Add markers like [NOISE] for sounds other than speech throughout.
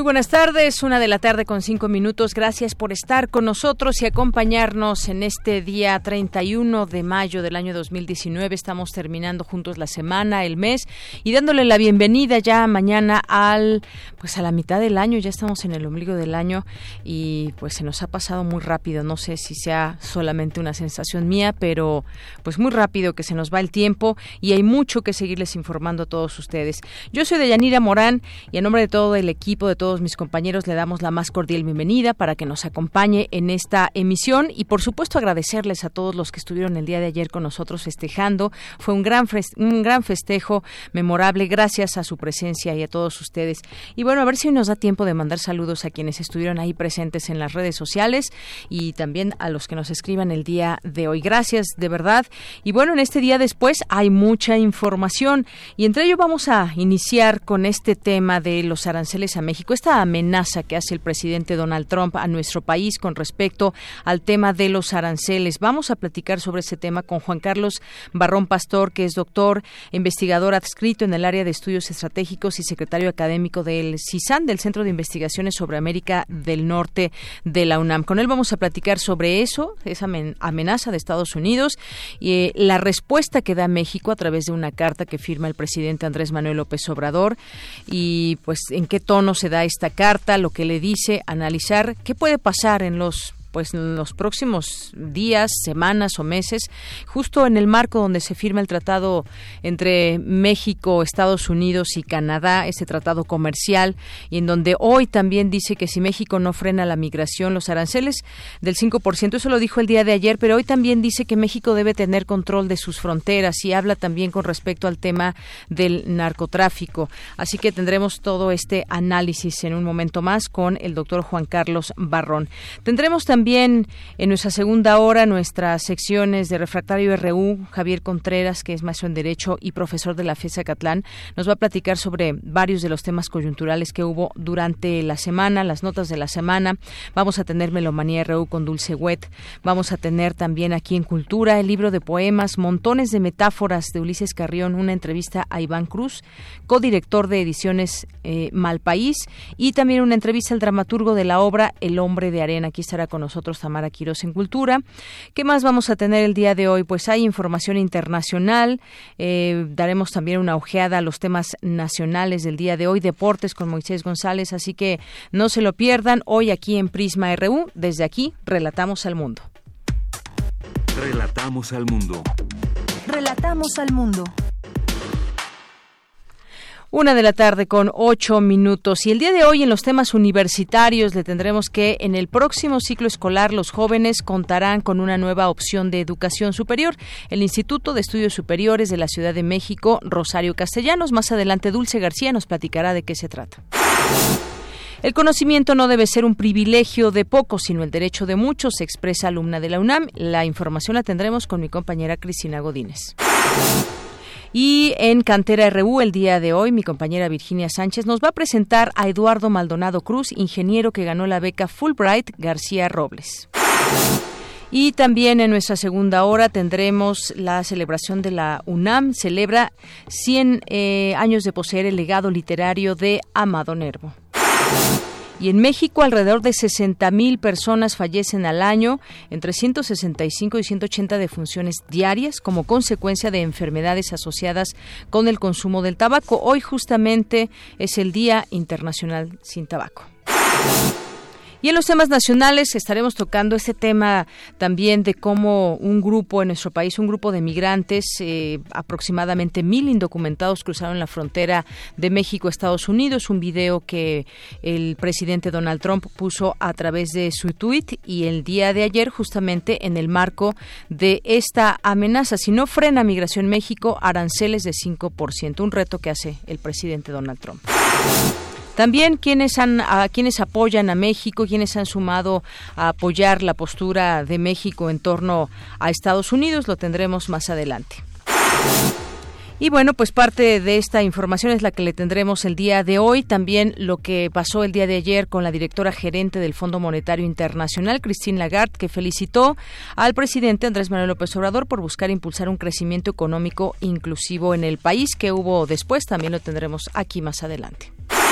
Muy buenas tardes, una de la tarde con cinco minutos. Gracias por estar con nosotros y acompañarnos en este día 31 de mayo del año 2019. Estamos terminando juntos la semana, el mes y dándole la bienvenida ya mañana al, pues a la mitad del año. Ya estamos en el ombligo del año y pues se nos ha pasado muy rápido. No sé si sea solamente una sensación mía, pero pues muy rápido que se nos va el tiempo y hay mucho que seguirles informando a todos ustedes. Yo soy Deyanira Morán y en nombre de todo el equipo de mis compañeros le damos la más cordial bienvenida para que nos acompañe en esta emisión y por supuesto agradecerles a todos los que estuvieron el día de ayer con nosotros festejando. Fue un gran un gran festejo memorable gracias a su presencia y a todos ustedes. Y bueno, a ver si nos da tiempo de mandar saludos a quienes estuvieron ahí presentes en las redes sociales y también a los que nos escriban el día de hoy. Gracias, de verdad. Y bueno, en este día después hay mucha información y entre ello vamos a iniciar con este tema de los aranceles a México esta amenaza que hace el presidente Donald Trump a nuestro país con respecto al tema de los aranceles. Vamos a platicar sobre ese tema con Juan Carlos Barrón Pastor, que es doctor, investigador adscrito en el área de estudios estratégicos y secretario académico del CISAN, del Centro de Investigaciones sobre América del Norte de la UNAM. Con él vamos a platicar sobre eso, esa amenaza de Estados Unidos y eh, la respuesta que da México a través de una carta que firma el presidente Andrés Manuel López Obrador y pues en qué tono se da esta carta, lo que le dice, analizar qué puede pasar en los pues en los próximos días, semanas o meses, justo en el marco donde se firma el tratado entre México, Estados Unidos y Canadá, ese tratado comercial, y en donde hoy también dice que si México no frena la migración, los aranceles del 5%, eso lo dijo el día de ayer, pero hoy también dice que México debe tener control de sus fronteras y habla también con respecto al tema del narcotráfico. Así que tendremos todo este análisis en un momento más con el doctor Juan Carlos Barrón. Tendremos también también en nuestra segunda hora nuestras secciones de Refractario RU, Javier Contreras, que es maestro en Derecho y profesor de la FESA Catlán, nos va a platicar sobre varios de los temas coyunturales que hubo durante la semana, las notas de la semana. Vamos a tener Melomanía RU con Dulce Wet. Vamos a tener también aquí en Cultura el libro de poemas, montones de metáforas de Ulises Carrión, una entrevista a Iván Cruz, codirector de ediciones eh, Malpaís, y también una entrevista al dramaturgo de la obra El hombre de arena. Aquí estará con nosotros nosotros Tamara Quiroz en Cultura. ¿Qué más vamos a tener el día de hoy? Pues hay información internacional, eh, daremos también una ojeada a los temas nacionales del día de hoy, deportes con Moisés González, así que no se lo pierdan hoy aquí en Prisma RU. Desde aquí, relatamos al mundo. Relatamos al mundo. Relatamos al mundo. Una de la tarde con ocho minutos. Y el día de hoy en los temas universitarios le tendremos que en el próximo ciclo escolar los jóvenes contarán con una nueva opción de educación superior. El Instituto de Estudios Superiores de la Ciudad de México, Rosario Castellanos. Más adelante Dulce García nos platicará de qué se trata. El conocimiento no debe ser un privilegio de pocos, sino el derecho de muchos, expresa alumna de la UNAM. La información la tendremos con mi compañera Cristina Godínez. Y en Cantera RU el día de hoy, mi compañera Virginia Sánchez nos va a presentar a Eduardo Maldonado Cruz, ingeniero que ganó la beca Fulbright García Robles. Y también en nuestra segunda hora tendremos la celebración de la UNAM. Celebra 100 eh, años de poseer el legado literario de Amado Nervo. Y en México alrededor de 60.000 personas fallecen al año, entre 165 y 180 defunciones diarias como consecuencia de enfermedades asociadas con el consumo del tabaco. Hoy justamente es el Día Internacional sin Tabaco. Y en los temas nacionales estaremos tocando ese tema también de cómo un grupo en nuestro país, un grupo de migrantes, eh, aproximadamente mil indocumentados cruzaron la frontera de México a Estados Unidos. Un video que el presidente Donald Trump puso a través de su tuit y el día de ayer, justamente en el marco de esta amenaza. Si no frena Migración México, aranceles de 5%, un reto que hace el presidente Donald Trump. También quienes han quienes apoyan a México, quienes han sumado a apoyar la postura de México en torno a Estados Unidos, lo tendremos más adelante. Y bueno, pues parte de esta información es la que le tendremos el día de hoy. También lo que pasó el día de ayer con la directora gerente del Fondo Monetario Internacional, Christine Lagarde, que felicitó al presidente Andrés Manuel López Obrador por buscar impulsar un crecimiento económico inclusivo en el país, que hubo después. También lo tendremos aquí más adelante.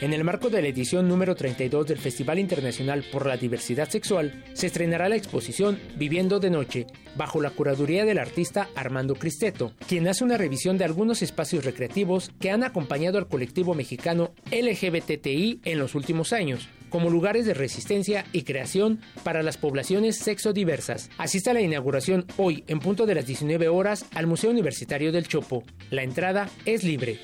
En el marco de la edición número 32 del Festival Internacional por la Diversidad Sexual, se estrenará la exposición Viviendo de Noche, bajo la curaduría del artista Armando Cristeto, quien hace una revisión de algunos espacios recreativos que han acompañado al colectivo mexicano LGBTI en los últimos años, como lugares de resistencia y creación para las poblaciones sexodiversas. Asista a la inauguración hoy en punto de las 19 horas al Museo Universitario del Chopo. La entrada es libre.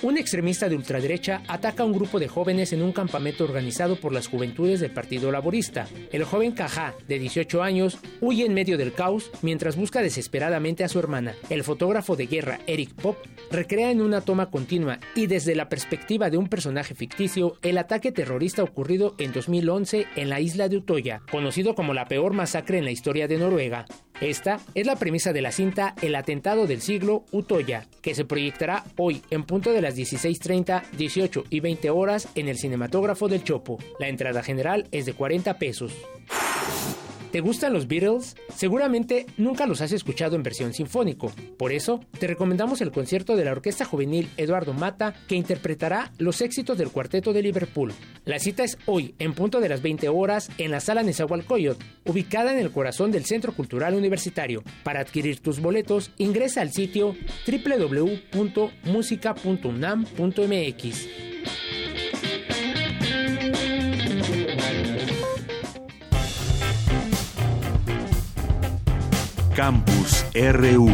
Un extremista de ultraderecha ataca a un grupo de jóvenes en un campamento organizado por las juventudes del Partido Laborista. El joven Cajá, de 18 años, huye en medio del caos mientras busca desesperadamente a su hermana. El fotógrafo de guerra Eric Pop recrea en una toma continua y desde la perspectiva de un personaje ficticio el ataque terrorista ocurrido en 2011 en la isla de Utoya, conocido como la peor masacre en la historia de Noruega. Esta es la premisa de la cinta El atentado del siglo Utoya, que se proyectará hoy en punto de las 16.30, 18 y 20 horas en el cinematógrafo del Chopo. La entrada general es de 40 pesos. ¿Te gustan los Beatles? Seguramente nunca los has escuchado en versión sinfónico. Por eso, te recomendamos el concierto de la Orquesta Juvenil Eduardo Mata, que interpretará los éxitos del Cuarteto de Liverpool. La cita es hoy, en punto de las 20 horas, en la Sala Nezahualcóyotl, ubicada en el corazón del Centro Cultural Universitario. Para adquirir tus boletos, ingresa al sitio www.musica.unam.mx. Campus RU.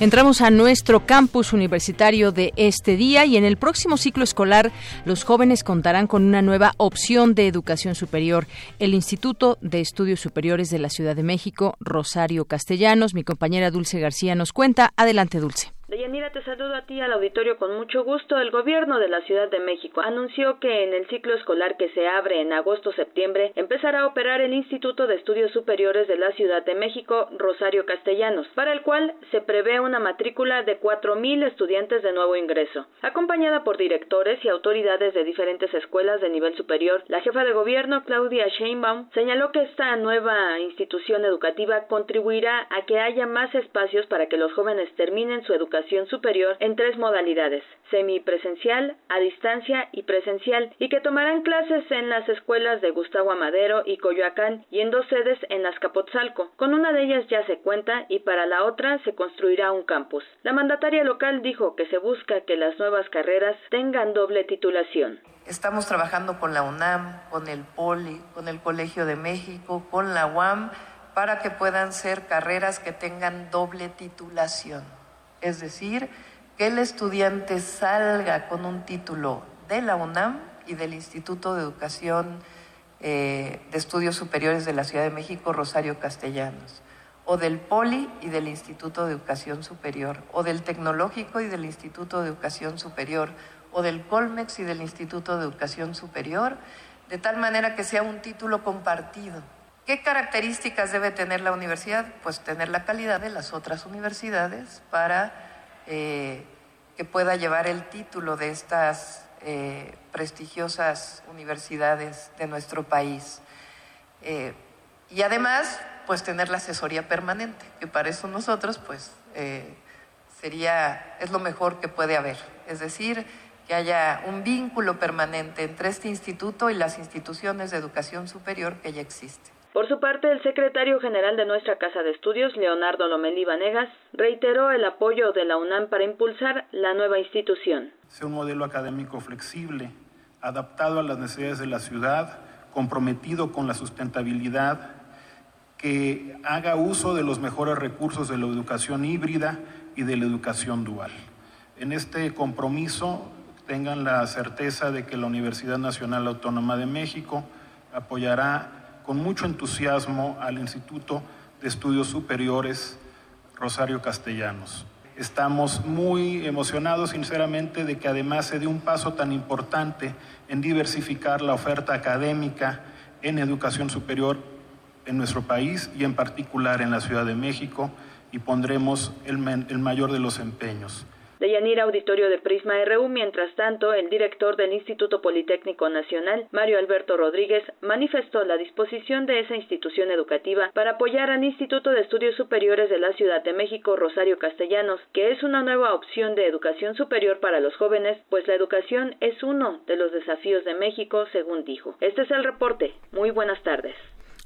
Entramos a nuestro campus universitario de este día y en el próximo ciclo escolar los jóvenes contarán con una nueva opción de educación superior. El Instituto de Estudios Superiores de la Ciudad de México, Rosario Castellanos, mi compañera Dulce García nos cuenta. Adelante, Dulce. Deyanira, te saludo a ti al auditorio con mucho gusto. El gobierno de la Ciudad de México anunció que en el ciclo escolar que se abre en agosto-septiembre empezará a operar el Instituto de Estudios Superiores de la Ciudad de México, Rosario Castellanos, para el cual se prevé una matrícula de 4.000 estudiantes de nuevo ingreso. Acompañada por directores y autoridades de diferentes escuelas de nivel superior, la jefa de gobierno, Claudia Sheinbaum, señaló que esta nueva institución educativa contribuirá a que haya más espacios para que los jóvenes terminen su educación superior en tres modalidades, semipresencial, a distancia y presencial, y que tomarán clases en las escuelas de Gustavo Amadero y Coyoacán y en dos sedes en Azcapotzalco. Con una de ellas ya se cuenta y para la otra se construirá un campus. La mandataria local dijo que se busca que las nuevas carreras tengan doble titulación. Estamos trabajando con la UNAM, con el POLI, con el Colegio de México, con la UAM, para que puedan ser carreras que tengan doble titulación es decir, que el estudiante salga con un título de la UNAM y del Instituto de Educación eh, de Estudios Superiores de la Ciudad de México, Rosario Castellanos, o del POLI y del Instituto de Educación Superior, o del Tecnológico y del Instituto de Educación Superior, o del Colmex y del Instituto de Educación Superior, de tal manera que sea un título compartido ¿Qué características debe tener la universidad? Pues tener la calidad de las otras universidades para eh, que pueda llevar el título de estas eh, prestigiosas universidades de nuestro país. Eh, Y además, pues tener la asesoría permanente, que para eso nosotros, pues, sería, es lo mejor que puede haber. Es decir, que haya un vínculo permanente entre este instituto y las instituciones de educación superior que ya existen. Por su parte, el secretario general de nuestra Casa de Estudios, Leonardo Lomelí Vanegas, reiteró el apoyo de la UNAM para impulsar la nueva institución. Sea un modelo académico flexible, adaptado a las necesidades de la ciudad, comprometido con la sustentabilidad, que haga uso de los mejores recursos de la educación híbrida y de la educación dual. En este compromiso tengan la certeza de que la Universidad Nacional Autónoma de México apoyará con mucho entusiasmo al Instituto de Estudios Superiores Rosario Castellanos. Estamos muy emocionados, sinceramente, de que además se dé un paso tan importante en diversificar la oferta académica en educación superior en nuestro país y en particular en la Ciudad de México y pondremos el, mayor de los empeños. De Auditorio de Prisma RU, mientras tanto, el director del Instituto Politécnico Nacional, Mario Alberto Rodríguez, manifestó la disposición de esa institución educativa para apoyar al Instituto de Estudios Superiores de la Ciudad de México, Rosario Castellanos, que es una nueva opción de educación superior para los jóvenes, pues la educación es uno de los desafíos de México, según dijo. Este es el reporte. Muy buenas tardes.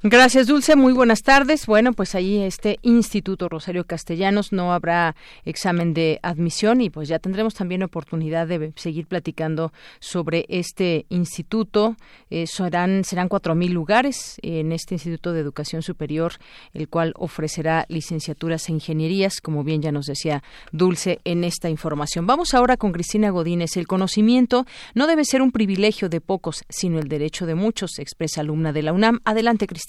Gracias, Dulce. Muy buenas tardes. Bueno, pues ahí este Instituto Rosario Castellanos no habrá examen de admisión y pues ya tendremos también oportunidad de seguir platicando sobre este instituto. Eh, serán serán cuatro mil lugares en este Instituto de Educación Superior, el cual ofrecerá licenciaturas e ingenierías, como bien ya nos decía Dulce en esta información. Vamos ahora con Cristina Godínez. El conocimiento no debe ser un privilegio de pocos, sino el derecho de muchos, expresa alumna de la UNAM. Adelante, Cristina.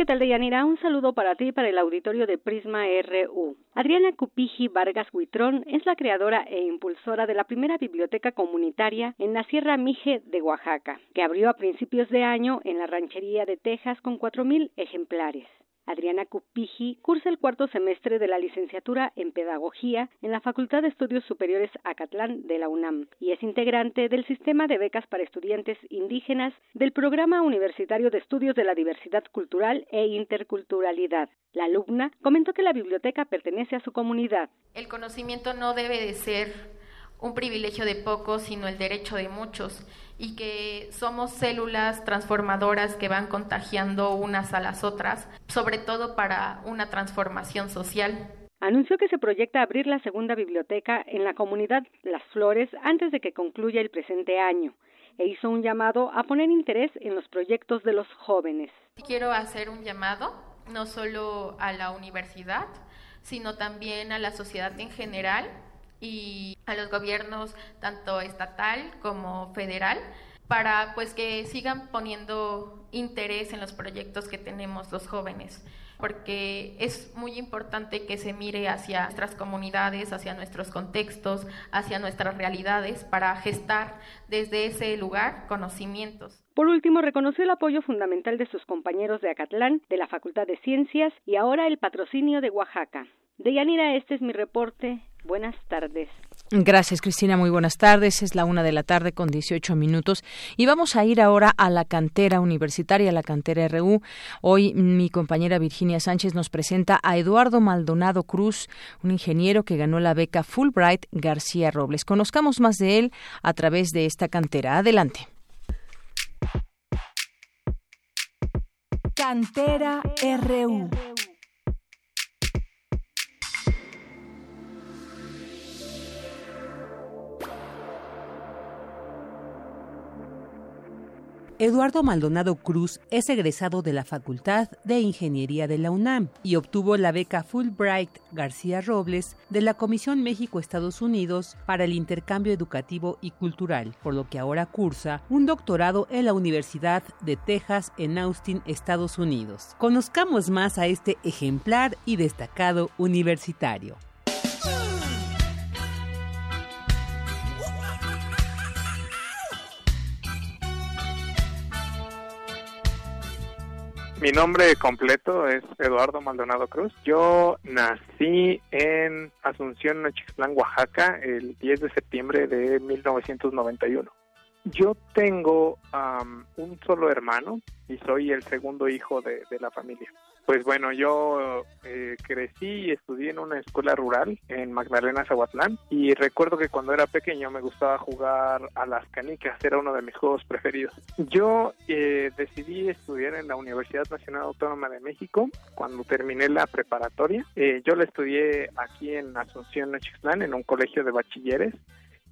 ¿Qué tal, Deyanira? Un saludo para ti y para el auditorio de Prisma RU. Adriana Cupiji Vargas Huitrón es la creadora e impulsora de la primera biblioteca comunitaria en la Sierra Mije de Oaxaca, que abrió a principios de año en la ranchería de Texas con 4.000 ejemplares. Adriana Cupiji cursa el cuarto semestre de la licenciatura en Pedagogía en la Facultad de Estudios Superiores Acatlán de la UNAM y es integrante del sistema de becas para estudiantes indígenas del Programa Universitario de Estudios de la Diversidad Cultural e Interculturalidad. La alumna comentó que la biblioteca pertenece a su comunidad. El conocimiento no debe de ser un privilegio de pocos, sino el derecho de muchos y que somos células transformadoras que van contagiando unas a las otras, sobre todo para una transformación social. Anunció que se proyecta abrir la segunda biblioteca en la comunidad Las Flores antes de que concluya el presente año e hizo un llamado a poner interés en los proyectos de los jóvenes. Quiero hacer un llamado no solo a la universidad, sino también a la sociedad en general y a los gobiernos tanto estatal como federal para pues que sigan poniendo interés en los proyectos que tenemos los jóvenes porque es muy importante que se mire hacia nuestras comunidades, hacia nuestros contextos, hacia nuestras realidades para gestar desde ese lugar conocimientos. Por último, reconoció el apoyo fundamental de sus compañeros de Acatlán, de la Facultad de Ciencias y ahora el patrocinio de Oaxaca. De Yanira, este es mi reporte. Buenas tardes. Gracias, Cristina. Muy buenas tardes. Es la una de la tarde con 18 minutos. Y vamos a ir ahora a la cantera universitaria, la cantera RU. Hoy mi compañera Virginia Sánchez nos presenta a Eduardo Maldonado Cruz, un ingeniero que ganó la beca Fulbright García Robles. Conozcamos más de él a través de esta cantera. Adelante. Cantera RU. Eduardo Maldonado Cruz es egresado de la Facultad de Ingeniería de la UNAM y obtuvo la beca Fulbright García Robles de la Comisión México-Estados Unidos para el intercambio educativo y cultural, por lo que ahora cursa un doctorado en la Universidad de Texas en Austin, Estados Unidos. Conozcamos más a este ejemplar y destacado universitario. Mi nombre completo es Eduardo Maldonado Cruz. Yo nací en Asunción, Nochixtlán, Oaxaca, el 10 de septiembre de 1991. Yo tengo un solo hermano y soy el segundo hijo de, la familia. Pues bueno, yo eh, crecí y estudié en una escuela rural en Magdalena, Zahuatlán y recuerdo que cuando era pequeño me gustaba jugar a las canicas, era uno de mis juegos preferidos. Yo eh, decidí estudiar en la Universidad Nacional Autónoma de México cuando terminé la preparatoria. Eh, yo la estudié aquí en Asunción, Nochixtlán, en un colegio de bachilleres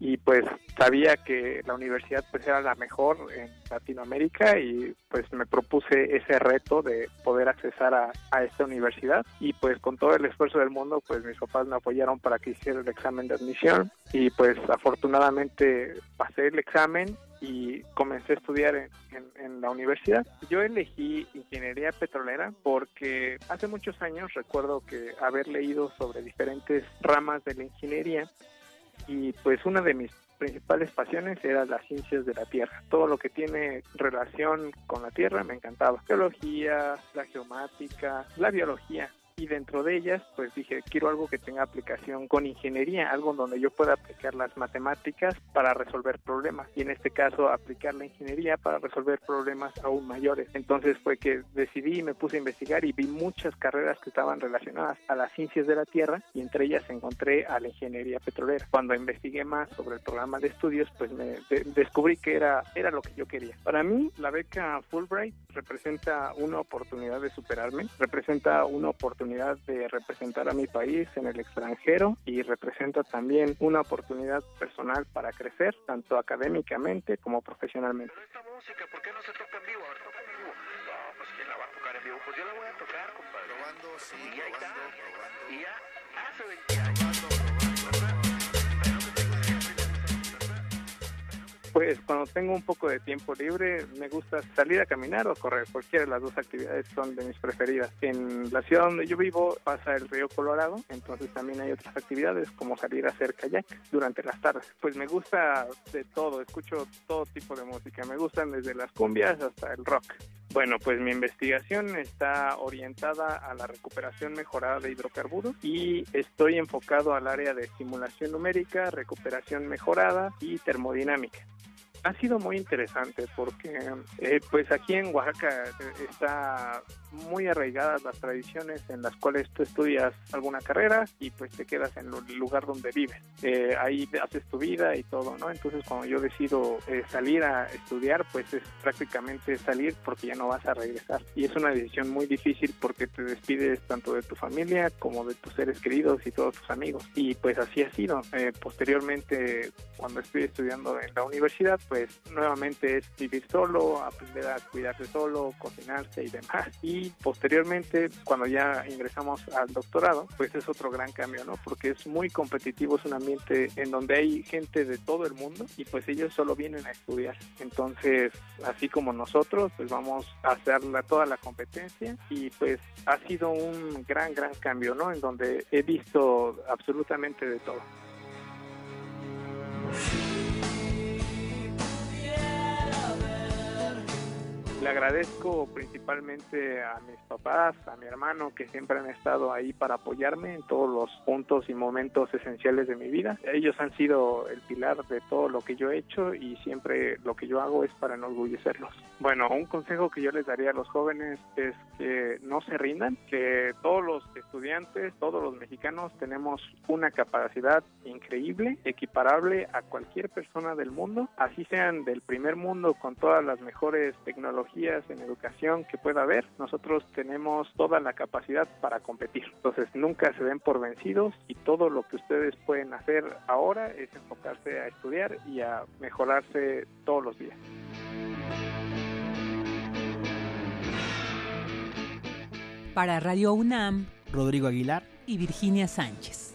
y pues sabía que la universidad pues era la mejor en Latinoamérica y pues me propuse ese reto de poder accesar a, esta universidad y pues con todo el esfuerzo del mundo pues mis papás me apoyaron para que hiciera el examen de admisión y pues afortunadamente pasé el examen y comencé a estudiar en, en, la universidad. Yo elegí ingeniería petrolera porque hace muchos años recuerdo que haber leído sobre diferentes ramas de la ingeniería y pues una de mis principales pasiones era las ciencias de la Tierra. Todo lo que tiene relación con la Tierra me encantaba. Geología, la geomática, la biología y dentro de ellas pues dije quiero algo que tenga aplicación con ingeniería, algo donde yo pueda aplicar las matemáticas para resolver problemas y en este caso aplicar la ingeniería para resolver problemas aún mayores. Entonces fue que decidí y me puse a investigar y vi muchas carreras que estaban relacionadas a las ciencias de la Tierra y entre ellas encontré a la ingeniería petrolera. Cuando investigué más sobre el programa de estudios pues me descubrí que era, era lo que yo quería. Para mí la beca Fulbright representa una oportunidad de superarme, representa una oportunidad de representar a mi país en el extranjero y representa también una oportunidad personal para crecer, tanto académicamente como profesionalmente. Esta música, ¿por qué no se toca en vivo? A ver, toca en vivo. No, pues ¿quién la va a tocar en vivo? Pues yo la voy a tocar, compadre. Probando, sí, y ahí está. Probando. Y ya hace 20 años. Pues cuando tengo un poco de tiempo libre me gusta salir a caminar o correr. Cualquiera de las dos actividades son de mis preferidas. En la ciudad donde yo vivo pasa el río Colorado, entonces también hay otras actividades como salir a hacer kayak durante las tardes. Pues me gusta de todo, escucho todo tipo de música. Me gustan desde las cumbias hasta el rock. Bueno, pues mi investigación está orientada a la recuperación mejorada de hidrocarburos y estoy enfocado al área de simulación numérica, recuperación mejorada y termodinámica ha sido muy interesante porque eh, pues aquí en Oaxaca eh, está muy arraigadas las tradiciones en las cuales tú estudias alguna carrera y pues te quedas en el lugar donde vives. Eh, ahí haces tu vida y todo, ¿no? Entonces cuando yo decido salir a estudiar, pues es prácticamente salir porque ya no vas a regresar. Y es una decisión muy difícil porque te despides tanto de tu familia como de tus seres queridos y todos tus amigos. Y pues así ha sido. posteriormente, cuando estoy estudiando en la universidad, pues nuevamente es vivir solo, aprender a cuidarse solo, cocinarse y demás. Y posteriormente, cuando ya ingresamos al doctorado, pues es otro gran cambio, ¿no? Porque es muy competitivo, es un ambiente en donde hay gente de todo el mundo y pues ellos solo vienen a estudiar. Entonces, así como nosotros, pues vamos a hacer toda la competencia y pues ha sido un gran, gran cambio, ¿no? En donde he visto absolutamente de todo. Le agradezco principalmente a mis papás, a mi hermano, que siempre han estado ahí para apoyarme en todos los puntos y momentos esenciales de mi vida. Ellos han sido el pilar de todo lo que yo he hecho y siempre lo que yo hago es para enorgullecerlos. Bueno, un consejo que yo les daría a los jóvenes es que no se rindan, que todos los estudiantes, todos los mexicanos tenemos una capacidad increíble, equiparable a cualquier persona del mundo, así sean del primer mundo con todas las mejores tecnologías en educación que pueda haber, nosotros tenemos toda la capacidad para competir. Entonces nunca se den por vencidos y todo lo que ustedes pueden hacer ahora es enfocarse a estudiar y a mejorarse todos los días. Para Radio UNAM, Rodrigo Aguilar y Virginia Sánchez.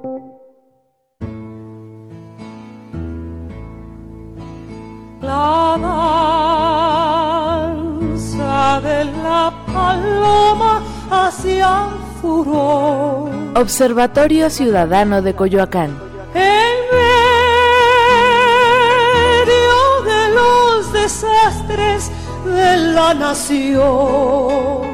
paloma furor. Observatorio Ciudadano de Coyoacán. En medio de los desastres de la nación.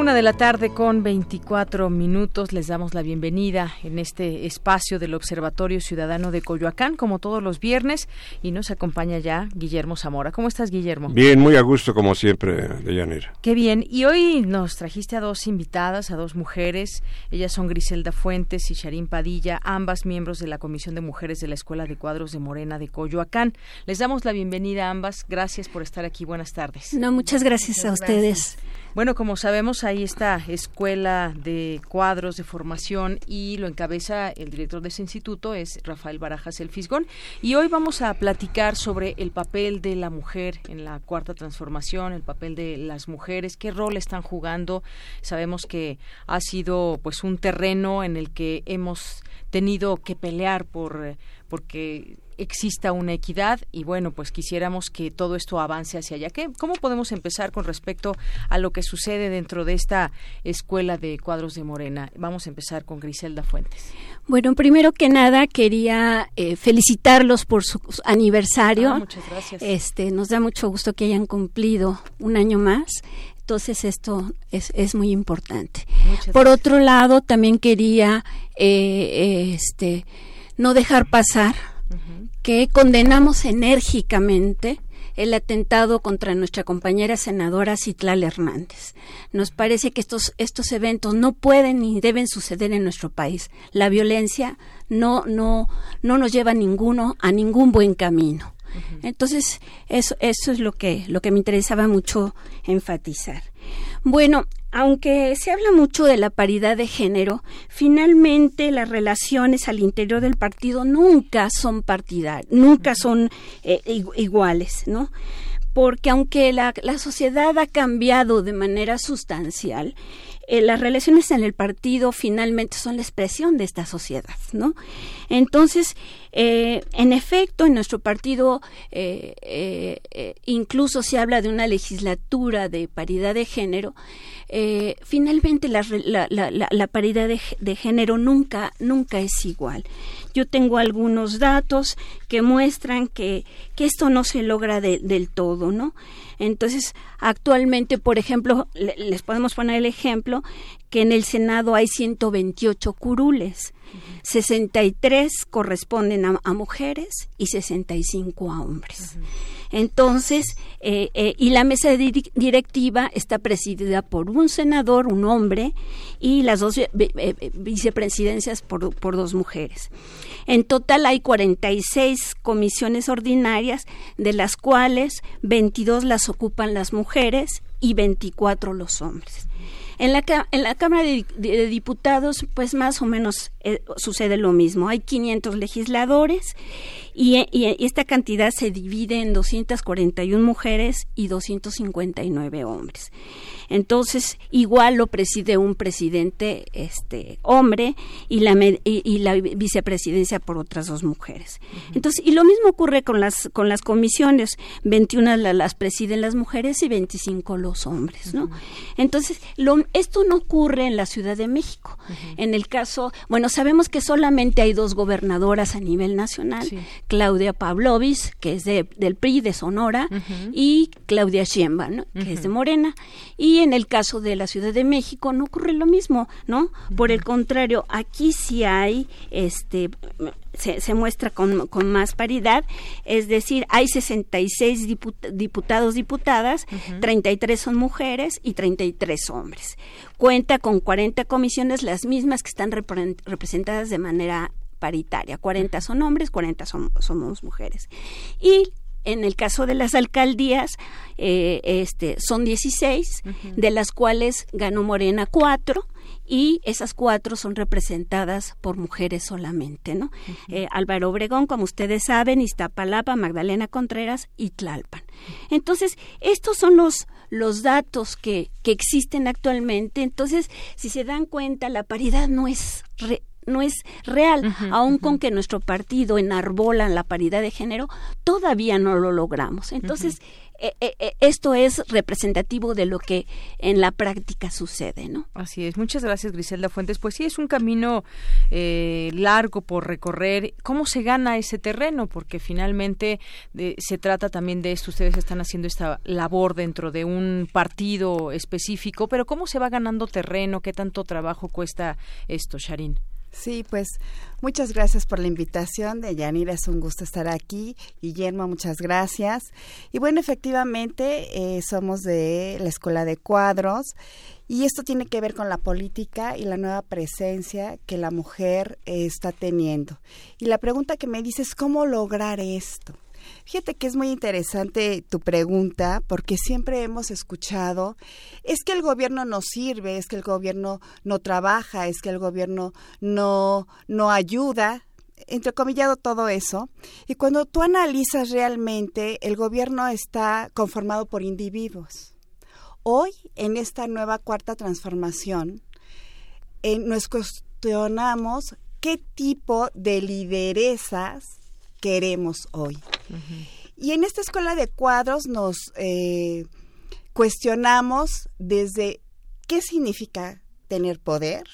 Una de la tarde con 24 minutos les damos la bienvenida en este espacio del Observatorio Ciudadano de Coyoacán, como todos los viernes, y nos acompaña ya Guillermo Zamora. ¿Cómo estás, Guillermo? Bien, muy a gusto como siempre, Deyanira. Qué bien. Y hoy nos trajiste a dos invitadas, a dos mujeres. Ellas son Griselda Fuentes y Sharín Padilla, ambas miembros de la Comisión de Mujeres de la Escuela de Cuadros de Morena de Coyoacán. Les damos la bienvenida a ambas. Gracias por estar aquí. Buenas tardes. No, muchas gracias a ustedes. Bueno, como sabemos, hay esta escuela de cuadros de formación y lo encabeza el director de ese instituto, es Rafael Barajas El Fisgón. Y hoy vamos a platicar sobre el papel de la mujer en la cuarta transformación, el papel de las mujeres, qué rol están jugando. Sabemos que ha sido pues un terreno en el que hemos tenido que pelear por porque exista una equidad y bueno, pues quisiéramos que todo esto avance hacia allá. ¿Qué, ¿Cómo podemos empezar con respecto a lo que sucede dentro de esta escuela de cuadros de Morena? Vamos a empezar con Griselda Fuentes. Bueno, primero que nada quería eh, felicitarlos por su aniversario. Ah, muchas gracias. Este, nos da mucho gusto que hayan cumplido un año más. Entonces esto es, es muy importante. Por otro lado, también quería eh, este, no dejar pasar que condenamos enérgicamente el atentado contra nuestra compañera senadora Citlal Hernández. Nos parece que estos, estos eventos no pueden ni deben suceder en nuestro país. La violencia no, no, no nos lleva a ninguno a ningún buen camino. Entonces, eso, eso es lo que, lo que me interesaba mucho enfatizar. Bueno, aunque se habla mucho de la paridad de género, finalmente las relaciones al interior del partido nunca son partidarias, nunca son eh, igu- iguales, ¿no? Porque aunque la, la sociedad ha cambiado de manera sustancial, eh, las relaciones en el partido finalmente son la expresión de esta sociedad, ¿no? Entonces, eh, en efecto, en nuestro partido eh, incluso se habla de una legislatura de paridad de género. Finalmente, la, paridad de, de género nunca, nunca es igual. Yo tengo algunos datos que muestran que, que esto no se logra de- del todo, ¿no? Entonces, actualmente, por ejemplo, le- les podemos poner el ejemplo que en el Senado hay 128 curules, 63 corresponden a, mujeres y 65 a hombres. Entonces, eh, eh, y la mesa di- directiva está presidida por un senador, un hombre, y las dos eh, vicepresidencias por, por dos mujeres. En total hay 46 comisiones ordinarias, de las cuales 22 las ocupan las mujeres y 24 los hombres. En la, en la Cámara de Diputados, pues más o menos eh, sucede lo mismo. Hay 500 legisladores y, y, esta cantidad se divide en 241 mujeres y 259 hombres. Entonces, igual lo preside un presidente este hombre y la, y, y la vicepresidencia por otras dos mujeres. Entonces, y lo mismo ocurre con las con las comisiones, 21 la- las presiden las mujeres y 25 los hombres, ¿no? Entonces, lo, esto no ocurre en la Ciudad de México. En el caso, bueno, sabemos que solamente hay dos gobernadoras a nivel nacional, Claudia Pavlovis, que es de, del PRI de Sonora, y Claudia Sheinbaum, ¿no? que es de Morena. Y en el caso de la Ciudad de México no ocurre lo mismo, ¿no? Por el contrario, aquí sí hay, este, se, se muestra con, con más paridad, es decir, hay 66 diput- diputados, diputadas, 33 son mujeres y 33 hombres. Cuenta con 40 comisiones, las mismas que están repre- representadas de manera paritaria. 40 son hombres, 40 son, somos mujeres. Y en el caso de las alcaldías, eh, este, son 16, de las cuales ganó Morena 4 y esas cuatro son representadas por mujeres solamente, ¿no? Eh, Álvaro Obregón, como ustedes saben, Iztapalapa, Magdalena Contreras y Tlalpan. Entonces, estos son los los datos que, que existen actualmente. Entonces, si se dan cuenta, la paridad no es re- no es real, aun con que nuestro partido enarbola la paridad de género, todavía no lo logramos. Entonces, eh, eh, esto es representativo de lo que en la práctica sucede, ¿no? Así es. Muchas gracias, Griselda Fuentes. Pues sí, es un camino largo por recorrer. ¿Cómo se gana ese terreno? Porque finalmente se trata también de esto. Ustedes están haciendo esta labor dentro de un partido específico, pero ¿cómo se va ganando terreno? ¿Qué tanto trabajo cuesta esto, Sharin? Sí, pues muchas gracias por la invitación. De Yanira es un gusto estar aquí. Guillermo, muchas gracias. Y bueno, efectivamente, eh, somos de la Escuela de Cuadros y esto tiene que ver con la política y la nueva presencia que la mujer está teniendo. Y la pregunta que me dices, ¿cómo lograr esto? Fíjate que es muy interesante tu pregunta porque siempre hemos escuchado, es que el gobierno no sirve, es que el gobierno no trabaja, es que el gobierno no, no ayuda, entrecomillado todo eso. Y cuando tú analizas realmente, el gobierno está conformado por individuos. Hoy, en esta nueva cuarta transformación, eh, nos cuestionamos qué tipo de lideresas queremos hoy. Y en esta escuela de cuadros nos eh, cuestionamos desde qué significa tener poder,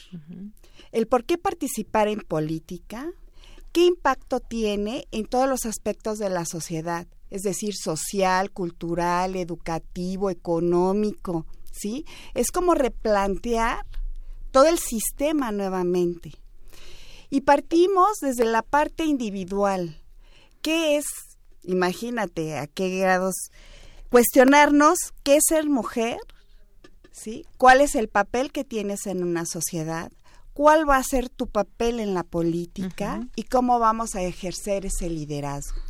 el por qué participar en política, qué impacto tiene en todos los aspectos de la sociedad, es decir, social, cultural, educativo, económico, ¿sí? Es como replantear todo el sistema nuevamente. Y partimos desde la parte individual, ¿Qué es, imagínate a qué grados, cuestionarnos qué es ser mujer? ¿Sí? ¿Cuál es el papel que tienes en una sociedad? ¿Cuál va a ser tu papel en la política? ¿Y cómo vamos a ejercer ese liderazgo?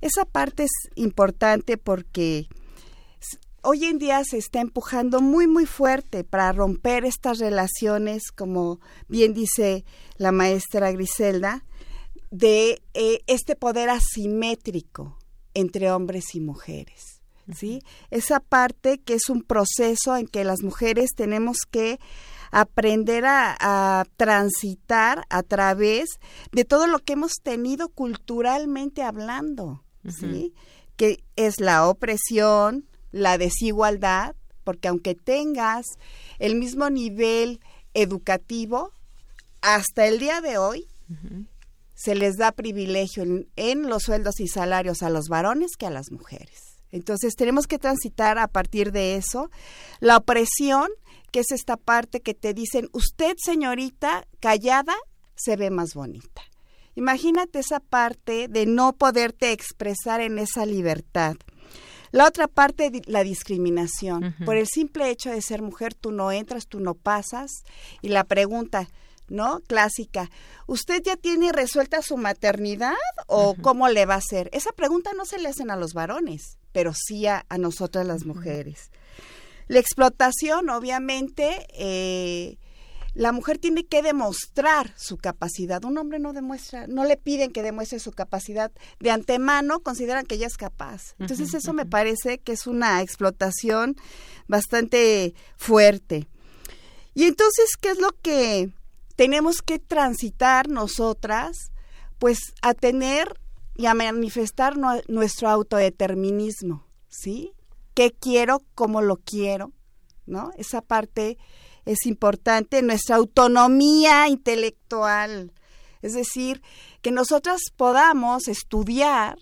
Esa parte es importante porque hoy en día se está empujando muy, muy fuerte para romper estas relaciones, como bien dice la maestra Griselda, de eh, este poder asimétrico entre hombres y mujeres. ¿sí? Esa parte que es un proceso en que las mujeres tenemos que aprender a, transitar a través de todo lo que hemos tenido culturalmente hablando, ¿sí? que es la opresión, la desigualdad, porque aunque tengas el mismo nivel educativo, hasta el día de hoy, se les da privilegio en, los sueldos y salarios a los varones que a las mujeres. Entonces tenemos que transitar a partir de eso. La opresión, que es esta parte que te dicen, usted señorita callada se ve más bonita. Imagínate esa parte de no poderte expresar en esa libertad. La otra parte, la discriminación. Por el simple hecho de ser mujer, tú no entras, tú no pasas. Y la pregunta, ¿no? Clásica. ¿Usted ya tiene resuelta su maternidad o cómo le va a hacer? Esa pregunta no se le hacen a los varones, pero sí a, nosotras las mujeres. La explotación, obviamente, eh, la mujer tiene que demostrar su capacidad. Un hombre no demuestra, no le piden que demuestre su capacidad. De antemano consideran que ella es capaz. Entonces eso me parece que es una explotación bastante fuerte. Y entonces, ¿qué es lo que tenemos que transitar nosotras, pues a tener y a manifestar nuestro autodeterminismo, ¿sí? ¿Qué quiero? ¿Cómo lo quiero? ¿No? Esa parte es importante, nuestra autonomía intelectual, es decir, que nosotras podamos estudiar,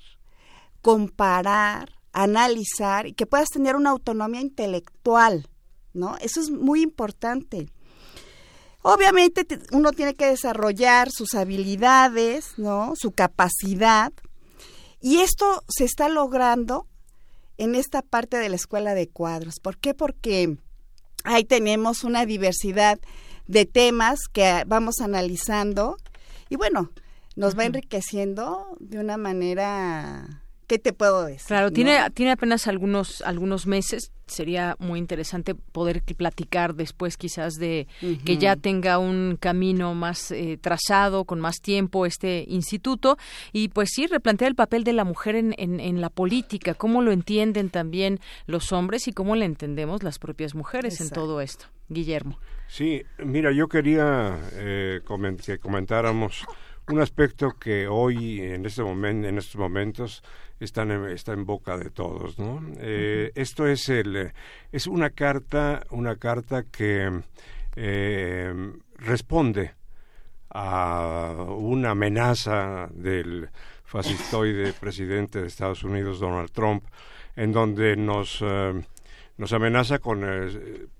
comparar, analizar y que puedas tener una autonomía intelectual, ¿no? Eso es muy importante. Obviamente uno tiene que desarrollar sus habilidades, ¿no? Su capacidad. Y esto se está logrando en esta parte de la escuela de cuadros. ¿Por qué? Porque ahí tenemos una diversidad de temas que vamos analizando y bueno, nos va enriqueciendo de una manera ¿qué te puedo decir? Claro, tiene, tiene apenas algunos, algunos meses. Sería muy interesante poder platicar después quizás de que ya tenga un camino más eh, trazado, con más tiempo este instituto. Y pues sí, replantear el papel de la mujer en, en, la política, cómo lo entienden también los hombres y cómo le entendemos las propias mujeres en todo esto. Guillermo. Sí, mira, yo quería eh, que comentáramos un aspecto que hoy, en, este momento, en estos momentos, está en boca de todos, ¿no? Eh, esto es el es una carta una carta que eh, responde a una amenaza del fascistoide presidente de Estados Unidos Donald Trump en donde nos eh, nos amenaza con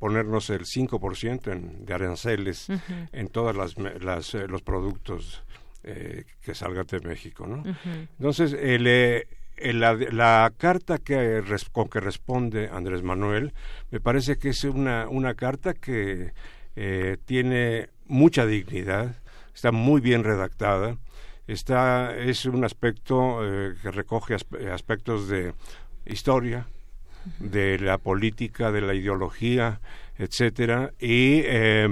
ponernos el 5% en, de aranceles en todos las, las los productos que salgan de México, ¿no? Entonces, el, la, la, carta que, con que responde Andrés Manuel me parece que es una, una carta que eh, tiene mucha dignidad, está muy bien redactada, está, es un aspecto eh, que recoge aspectos de historia, de la política, de la ideología, etcétera, y eh,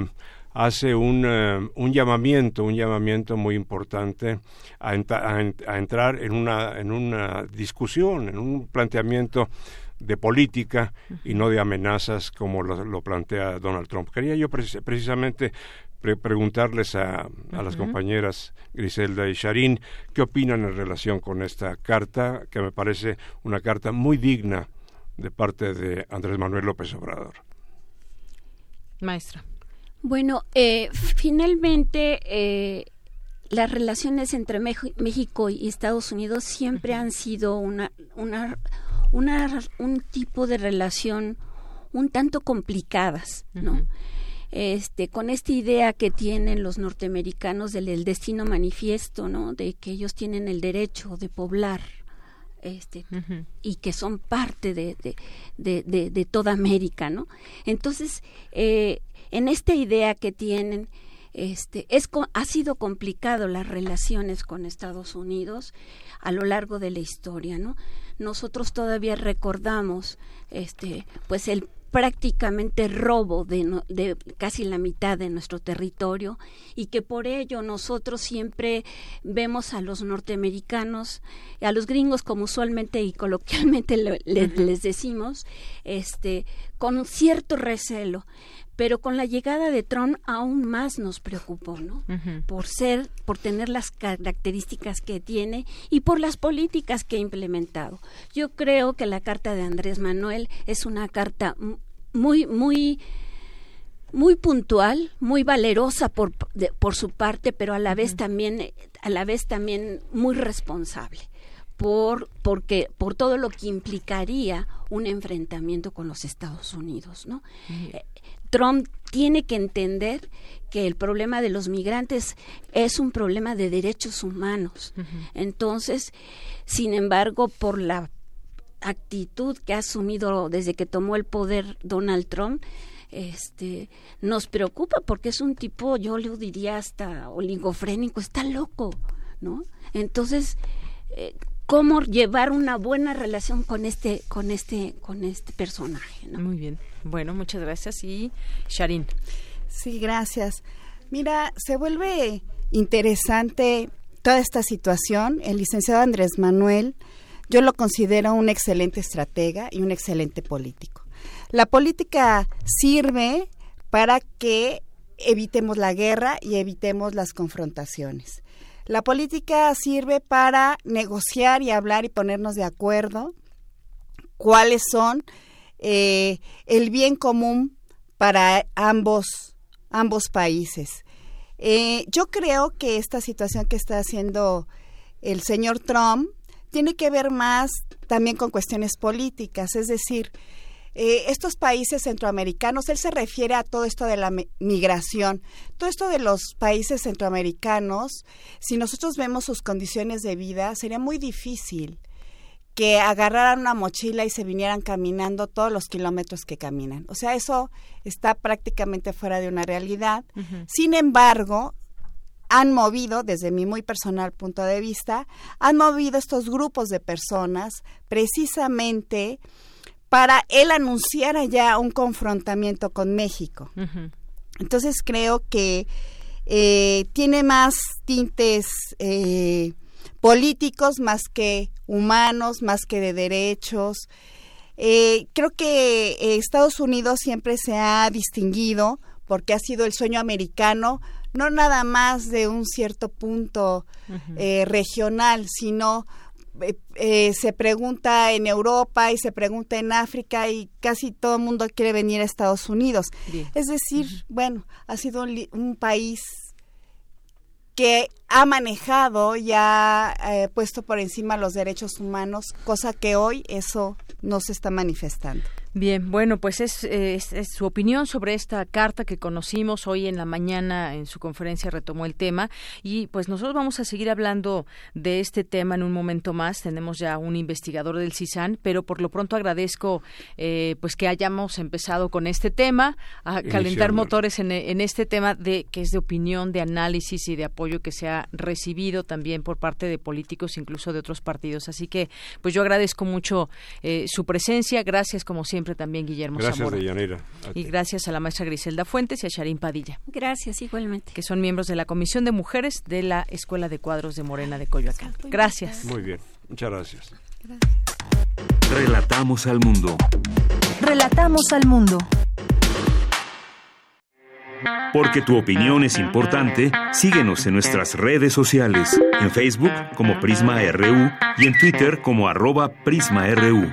hace un, eh, un llamamiento, un llamamiento muy importante a, entrar en una, en una discusión, en un planteamiento de política y no de amenazas como lo, plantea Donald Trump. Quería yo precisamente preguntarles a, a las compañeras Griselda y Sharin qué opinan en relación con esta carta, que me parece una carta muy digna de parte de Andrés Manuel López Obrador. Maestra. Bueno, eh, finalmente eh, las relaciones entre México y Estados Unidos siempre han sido una, una, una, un tipo de relación un tanto complicadas, ¿no? Este, con esta idea que tienen los norteamericanos del, destino manifiesto, ¿no? De que ellos tienen el derecho de poblar este, y que son parte de, de, de, de, toda América, ¿no? Entonces, eh, en esta idea que tienen este es ha sido complicado las relaciones con Estados Unidos a lo largo de la historia, ¿no? Nosotros todavía recordamos este pues el prácticamente robo de, de, casi la mitad de nuestro territorio y que por ello nosotros siempre vemos a los norteamericanos, a los gringos como usualmente y coloquialmente [LAUGHS] les decimos, este, con cierto recelo pero con la llegada de Trump aún más nos preocupó, ¿no? Por ser, por tener las características que tiene y por las políticas que ha implementado. Yo creo que la carta de Andrés Manuel es una carta muy, muy, muy puntual, muy valerosa por, por su parte, pero a la vez también, a la vez también muy responsable por porque por todo lo que implicaría un enfrentamiento con los Estados Unidos, ¿no? Trump tiene que entender que el problema de los migrantes es un problema de derechos humanos. Entonces, sin embargo, por la actitud que ha asumido desde que tomó el poder Donald Trump, este nos preocupa porque es un tipo, yo le diría hasta oligofrénico, está loco, ¿no? Entonces, eh, cómo llevar una buena relación con este con este con este personaje ¿no? muy bien. Bueno muchas gracias. Y Sharin. Sí gracias. Mira se vuelve interesante toda esta situación. El licenciado Andrés Manuel yo lo considero un excelente estratega y un excelente político. La política sirve para que evitemos la guerra y evitemos las confrontaciones la política sirve para negociar y hablar y ponernos de acuerdo cuáles son eh, el bien común para ambos, ambos países. Eh, yo creo que esta situación que está haciendo el señor Trump tiene que ver más también con cuestiones políticas, es decir, eh, estos países centroamericanos, él se refiere a todo esto de la migración, todo esto de los países centroamericanos, si nosotros vemos sus condiciones de vida, sería muy difícil que agarraran una mochila y se vinieran caminando todos los kilómetros que caminan. O sea, eso está prácticamente fuera de una realidad. Sin embargo, han movido, desde mi muy personal punto de vista, han movido estos grupos de personas precisamente para él anunciar ya un confrontamiento con México. Entonces creo que eh, tiene más tintes eh, políticos más que humanos, más que de derechos. Eh, creo que Estados Unidos siempre se ha distinguido porque ha sido el sueño americano no nada más de un cierto punto regional, sino eh, eh, se pregunta en Europa y se pregunta en África y casi todo el mundo quiere venir a Estados Unidos. Es decir, bueno, ha sido un, país que ha manejado y ha puesto por encima los derechos humanos, cosa que hoy eso no se está manifestando. Bien, bueno, pues es, su opinión sobre esta carta que conocimos hoy en la mañana en su conferencia retomó el tema y pues nosotros vamos a seguir hablando de este tema en un momento más. Tenemos ya un investigador del CISAN, pero por lo pronto agradezco eh, pues que hayamos empezado con este tema, a calentar motores en, en, este tema de que es de opinión, de análisis y de apoyo que se ha recibido también por parte de políticos, incluso de otros partidos. Así que pues yo agradezco mucho eh, su presencia. Gracias como siempre también Guillermo gracias, Zamora. Y gracias a la maestra Griselda Fuentes y a Sharín Padilla. Gracias, igualmente. Que son miembros de la Comisión de Mujeres de la Escuela de Cuadros de Morena de Coyoacán. Gracias. Muy bien, muchas gracias. Relatamos al mundo. Relatamos al mundo. Porque tu opinión es importante, síguenos en nuestras redes sociales, en Facebook como Prisma RU y en Twitter como arroba PrismaRU.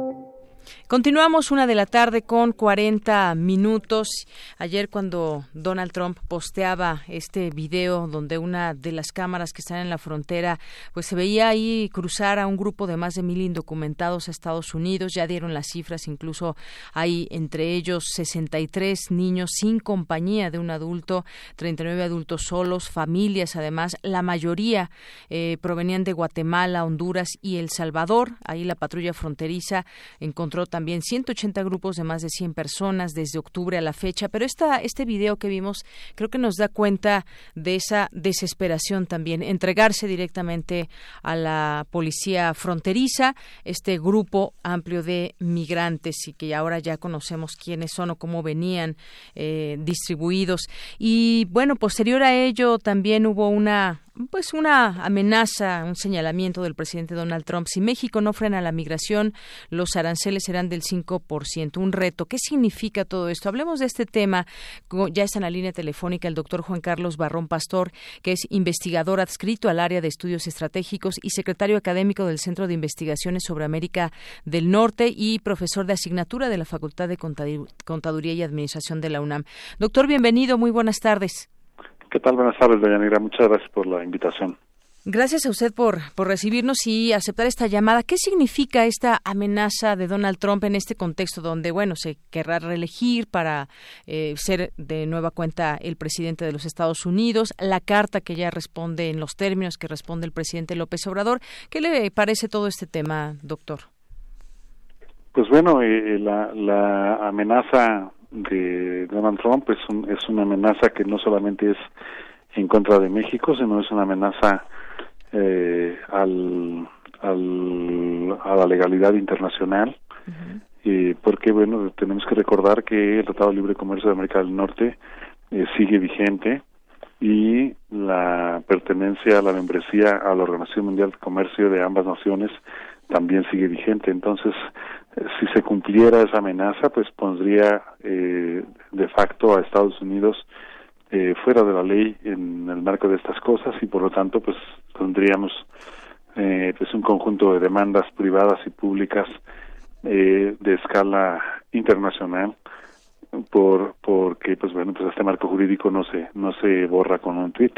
Continuamos una de la tarde con 40 minutos. Ayer cuando Donald Trump posteaba este video donde una de las cámaras que están en la frontera, pues se veía ahí cruzar a un grupo de más de mil indocumentados a Estados Unidos. Ya dieron las cifras, incluso hay entre ellos 63 niños sin compañía de un adulto, 39 adultos solos, familias además. La mayoría eh, provenían de Guatemala, Honduras y El Salvador. Ahí la patrulla fronteriza encontró también también 180 grupos de más de 100 personas desde octubre a la fecha, pero esta, este video que vimos creo que nos da cuenta de esa desesperación también, entregarse directamente a la policía fronteriza, este grupo amplio de migrantes y que ahora ya conocemos quiénes son o cómo venían eh, distribuidos. Y bueno, posterior a ello también hubo una pues una amenaza, un señalamiento del presidente Donald Trump. Si México no frena la migración, los aranceles serán del 5%. Un reto. ¿Qué significa todo esto? Hablemos de este tema. Ya está en la línea telefónica el doctor Juan Carlos Barrón Pastor, que es investigador adscrito al área de estudios estratégicos y secretario académico del Centro de Investigaciones sobre América del Norte y profesor de asignatura de la Facultad de Contaduría y Administración de la UNAM. Doctor, bienvenido. Muy buenas tardes. ¿Qué tal? Buenas tardes, doña Negra. Muchas gracias por la invitación. Gracias a usted por, por recibirnos y aceptar esta llamada. ¿Qué significa esta amenaza de Donald Trump en este contexto donde, bueno, se querrá reelegir para eh, ser de nueva cuenta el presidente de los Estados Unidos? La carta que ya responde en los términos que responde el presidente López Obrador. ¿Qué le parece todo este tema, doctor? Pues bueno, eh, la, la amenaza de Donald Trump es, es una amenaza que no solamente es en contra de México, sino es una amenaza eh, al, al, a la legalidad internacional, y porque bueno, tenemos que recordar que el Tratado de Libre Comercio de América del Norte eh, sigue vigente y la pertenencia a la membresía a la Organización Mundial de Comercio de ambas naciones también sigue vigente. Entonces, si se cumpliera esa amenaza, pues pondría eh, de facto a Estados Unidos eh, fuera de la ley en el marco de estas cosas y por lo tanto pues tendríamos eh, pues un conjunto de demandas privadas y públicas eh, de escala internacional por porque pues bueno pues este marco jurídico no se no se borra con un tweet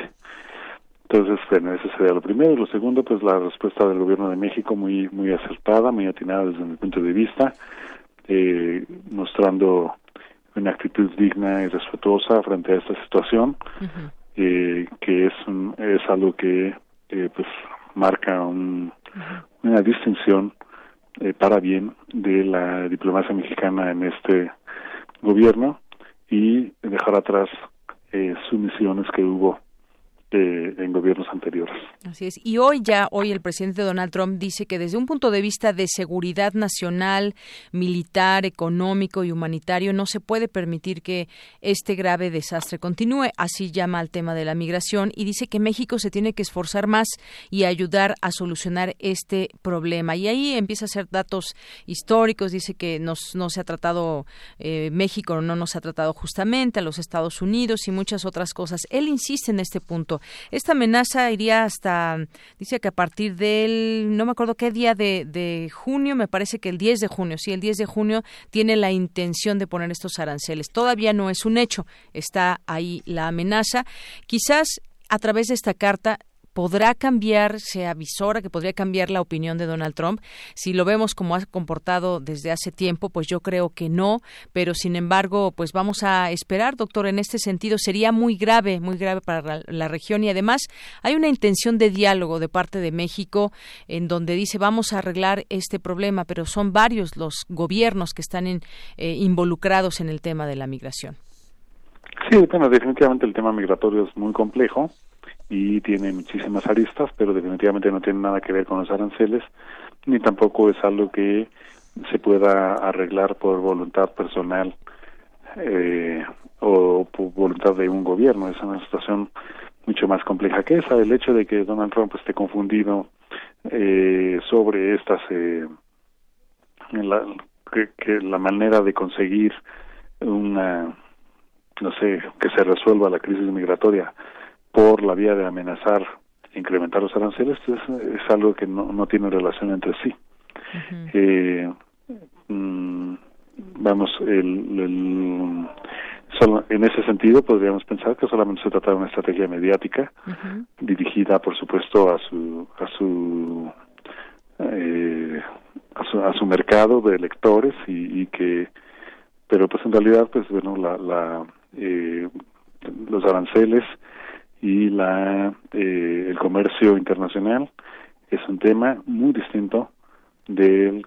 entonces, bueno, ese sería lo primero. Lo segundo, pues la respuesta del gobierno de México muy muy acertada, muy atinada desde mi punto de vista, eh, mostrando una actitud digna y respetuosa frente a esta situación, eh, que es es algo que eh, pues marca un, una distinción eh, para bien de la diplomacia mexicana en este gobierno y dejar atrás eh, sumisiones que hubo en gobiernos anteriores. Así es. Y hoy ya, hoy el presidente Donald Trump dice que desde un punto de vista de seguridad nacional, militar, económico y humanitario, no se puede permitir que este grave desastre continúe. Así llama al tema de la migración y dice que México se tiene que esforzar más y ayudar a solucionar este problema. Y ahí empieza a hacer datos históricos. Dice que nos, no se ha tratado, eh, México no nos ha tratado justamente, a los Estados Unidos y muchas otras cosas. Él insiste en este punto esta amenaza iría hasta, dice que a partir del, no me acuerdo qué día de, de junio, me parece que el 10 de junio, sí, el 10 de junio tiene la intención de poner estos aranceles. Todavía no es un hecho, está ahí la amenaza. Quizás a través de esta carta podrá cambiar, se avisora que podría cambiar la opinión de Donald Trump. Si lo vemos como ha comportado desde hace tiempo, pues yo creo que no, pero sin embargo, pues vamos a esperar, doctor, en este sentido sería muy grave, muy grave para la, región y además hay una intención de diálogo de parte de México en donde dice vamos a arreglar este problema, pero son varios los gobiernos que están eh, involucrados en el tema de la migración. Sí, bueno, definitivamente el tema migratorio es muy complejo y tiene muchísimas aristas, pero definitivamente no tiene nada que ver con los aranceles, ni tampoco es algo que se pueda arreglar por voluntad personal eh, o por voluntad de un gobierno. Es una situación mucho más compleja que esa. El hecho de que Donald Trump esté confundido eh, sobre estas, eh, la, que, que la manera de conseguir una, no sé, que se resuelva la crisis migratoria por la vía de amenazar incrementar los aranceles es, es algo que no, no tiene relación entre sí. eh, mm, vamos, el, el, solo, en ese sentido podríamos pensar que solamente se trata de una estrategia mediática dirigida, por supuesto, a su a su, eh, a su a su mercado de electores y, y que, pero pues en realidad, pues bueno, la, la eh, los aranceles y la eh, el comercio internacional es un tema muy distinto del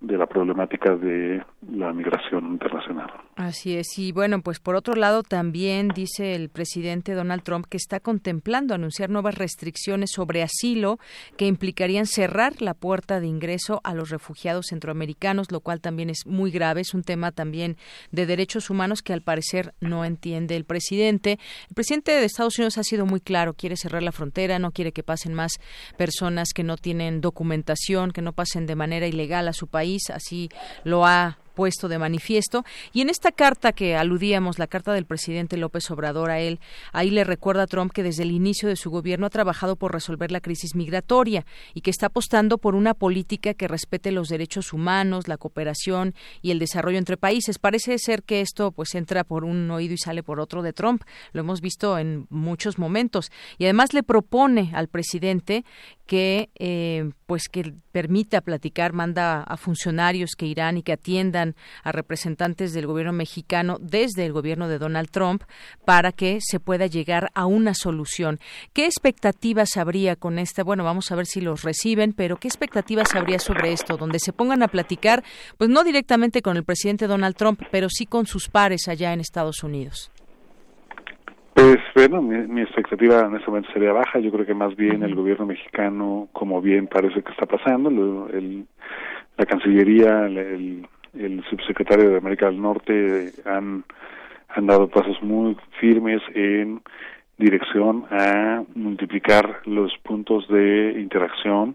de la problemática de la migración internacional. Así es. Y bueno, pues por otro lado también dice el presidente Donald Trump que está contemplando anunciar nuevas restricciones sobre asilo que implicarían cerrar la puerta de ingreso a los refugiados centroamericanos, lo cual también es muy grave. Es un tema también de derechos humanos que al parecer no entiende el presidente. El presidente de Estados Unidos ha sido muy claro, quiere cerrar la frontera, no quiere que pasen más personas que no tienen documentación, que no pasen de manera ilegal a su país así lo ha puesto de manifiesto. Y en esta carta que aludíamos, la carta del presidente López Obrador a él, ahí le recuerda a Trump que desde el inicio de su gobierno ha trabajado por resolver la crisis migratoria y que está apostando por una política que respete los derechos humanos, la cooperación y el desarrollo entre países. Parece ser que esto pues entra por un oído y sale por otro de Trump. Lo hemos visto en muchos momentos. Y además le propone al presidente que eh, pues que permita platicar, manda a funcionarios que irán y que atiendan a representantes del gobierno mexicano desde el gobierno de Donald Trump para que se pueda llegar a una solución. ¿Qué expectativas habría con esta? Bueno, vamos a ver si los reciben, pero ¿qué expectativas habría sobre esto? Donde se pongan a platicar, pues no directamente con el presidente Donald Trump, pero sí con sus pares allá en Estados Unidos. Pues bueno, mi, mi, expectativa en este momento sería baja. Yo creo que más bien el gobierno mexicano, como bien parece que está pasando, lo, el, la Cancillería, el, el, subsecretario de América del Norte han, han dado pasos muy firmes en dirección a multiplicar los puntos de interacción.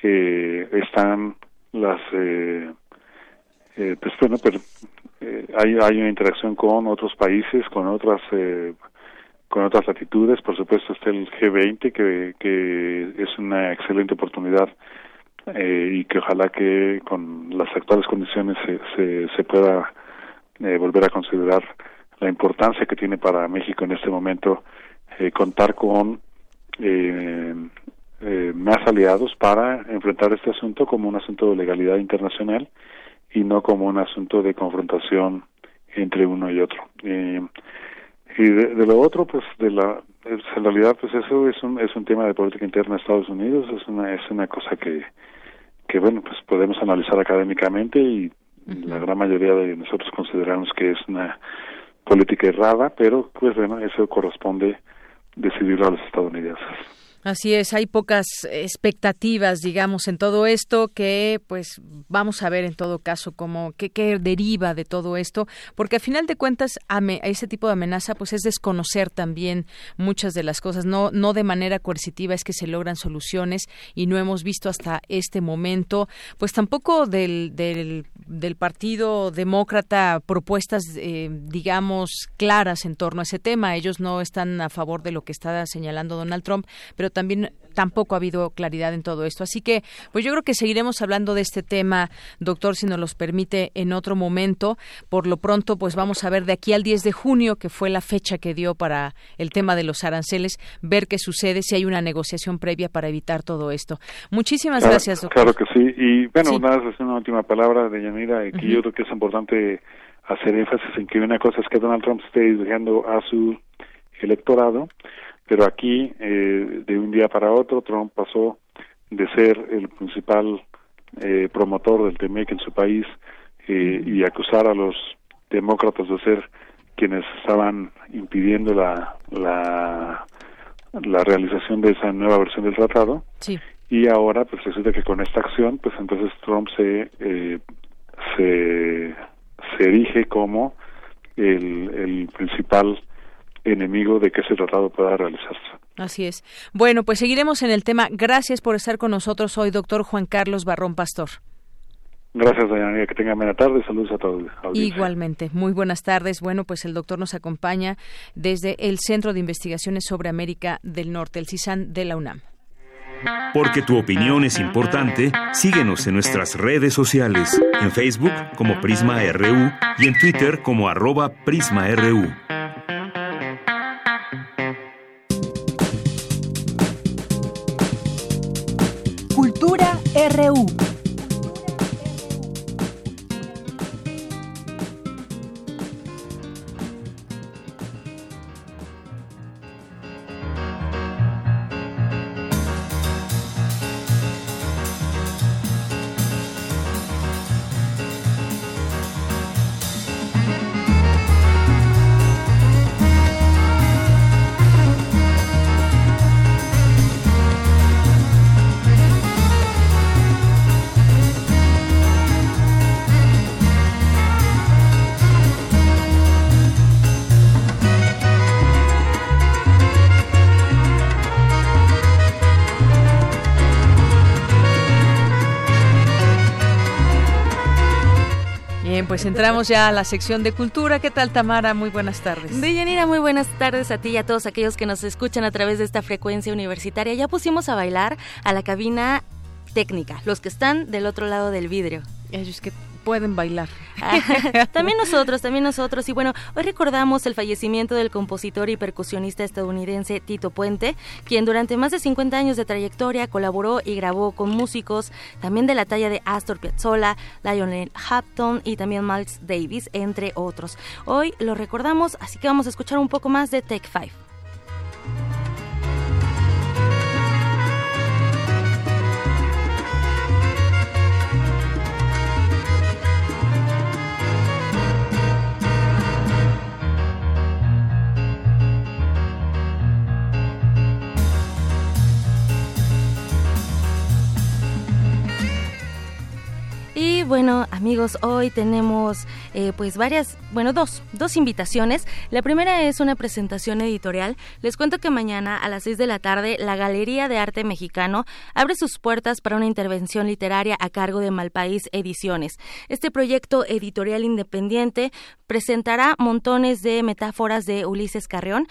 Eh, están las eh, eh, pues bueno, pero eh, hay, hay una interacción con otros países, con otras eh, con otras latitudes. Por supuesto está el G20, que, que es una excelente oportunidad eh, y que ojalá que con las actuales condiciones se, se, pueda eh, volver a considerar la importancia que tiene para México en este momento eh, contar con más aliados para enfrentar este asunto como un asunto de legalidad internacional y no como un asunto de confrontación entre uno y otro. Y de, de, lo otro pues de la en realidad pues eso es un es un tema de política interna de Estados Unidos es una es una cosa que que bueno pues podemos analizar académicamente y uh -huh. la gran mayoría de nosotros consideramos que es una política errada pero pues bueno eso corresponde decidirlo a los estadounidenses. Así es, hay pocas expectativas, digamos, en todo esto que, pues, vamos a ver en todo caso cómo, qué, qué deriva de todo esto, porque a final de cuentas, a ese tipo de amenaza, pues, es desconocer también muchas de las cosas, no, no de manera coercitiva es que se logran soluciones y no hemos visto hasta este momento, pues, tampoco del, del, del Partido Demócrata propuestas, eh, digamos, claras en torno a ese tema. Ellos no están a favor de lo que está señalando Donald Trump, pero también tampoco ha habido claridad en todo esto. Así que, pues yo creo que seguiremos hablando de este tema, doctor, si nos los permite, en otro momento. Por lo pronto, pues vamos a ver de aquí al 10 de junio, que fue la fecha que dio para el tema de los aranceles, ver qué sucede, si hay una negociación previa para evitar todo esto. Muchísimas gracias, doctor. Claro que sí. Y bueno, una, una última palabra de Yanira, que yo creo que es importante hacer énfasis en que una cosa es que Donald Trump esté dirigiendo a su electorado, pero aquí eh, de un día para otro Trump pasó de ser el principal eh, promotor del TMEC en su país eh, y acusar a los demócratas de ser quienes estaban impidiendo la, la, la realización de esa nueva versión del tratado sí. y ahora pues resulta que con esta acción pues entonces Trump se eh, se, se erige como el, el principal enemigo de que ese tratado pueda realizarse. Así es. Bueno, pues seguiremos en el tema. Gracias por estar con nosotros hoy, doctor Juan Carlos Barrón Pastor. Gracias, Daniela. Que tengan buena tarde. Saludos a todos. Igualmente. Muy buenas tardes. Bueno, pues el doctor nos acompaña desde el Centro de Investigaciones sobre América del Norte, el CISAN de la UNAM. Porque tu opinión es importante, síguenos en nuestras redes sociales, en Facebook como Prisma RU y en Twitter como arroba PrismaRU. RU. Pues entramos ya a la sección de cultura. ¿Qué tal, Tamara? Muy buenas tardes. Deyanira, muy buenas tardes a ti y a todos aquellos que nos escuchan a través de esta frecuencia universitaria. Ya pusimos a bailar a la cabina técnica, los que están del otro lado del vidrio. Ellos que pueden bailar. [LAUGHS] también nosotros, también nosotros. Y bueno, hoy recordamos el fallecimiento del compositor y percusionista estadounidense Tito Puente, quien durante más de 50 años de trayectoria colaboró y grabó con músicos también de la talla de Astor Piazzolla, Lionel Hampton y también Miles Davis, entre otros. Hoy lo recordamos, así que vamos a escuchar un poco más de Take Five. Y bueno, amigos, hoy tenemos eh, pues varias, bueno, dos, dos invitaciones. La primera es una presentación editorial. Les cuento que mañana a las 6 de la tarde la Galería de Arte Mexicano abre sus puertas para una intervención literaria a cargo de Malpaís Ediciones. Este proyecto editorial independiente presentará montones de metáforas de Ulises Carrión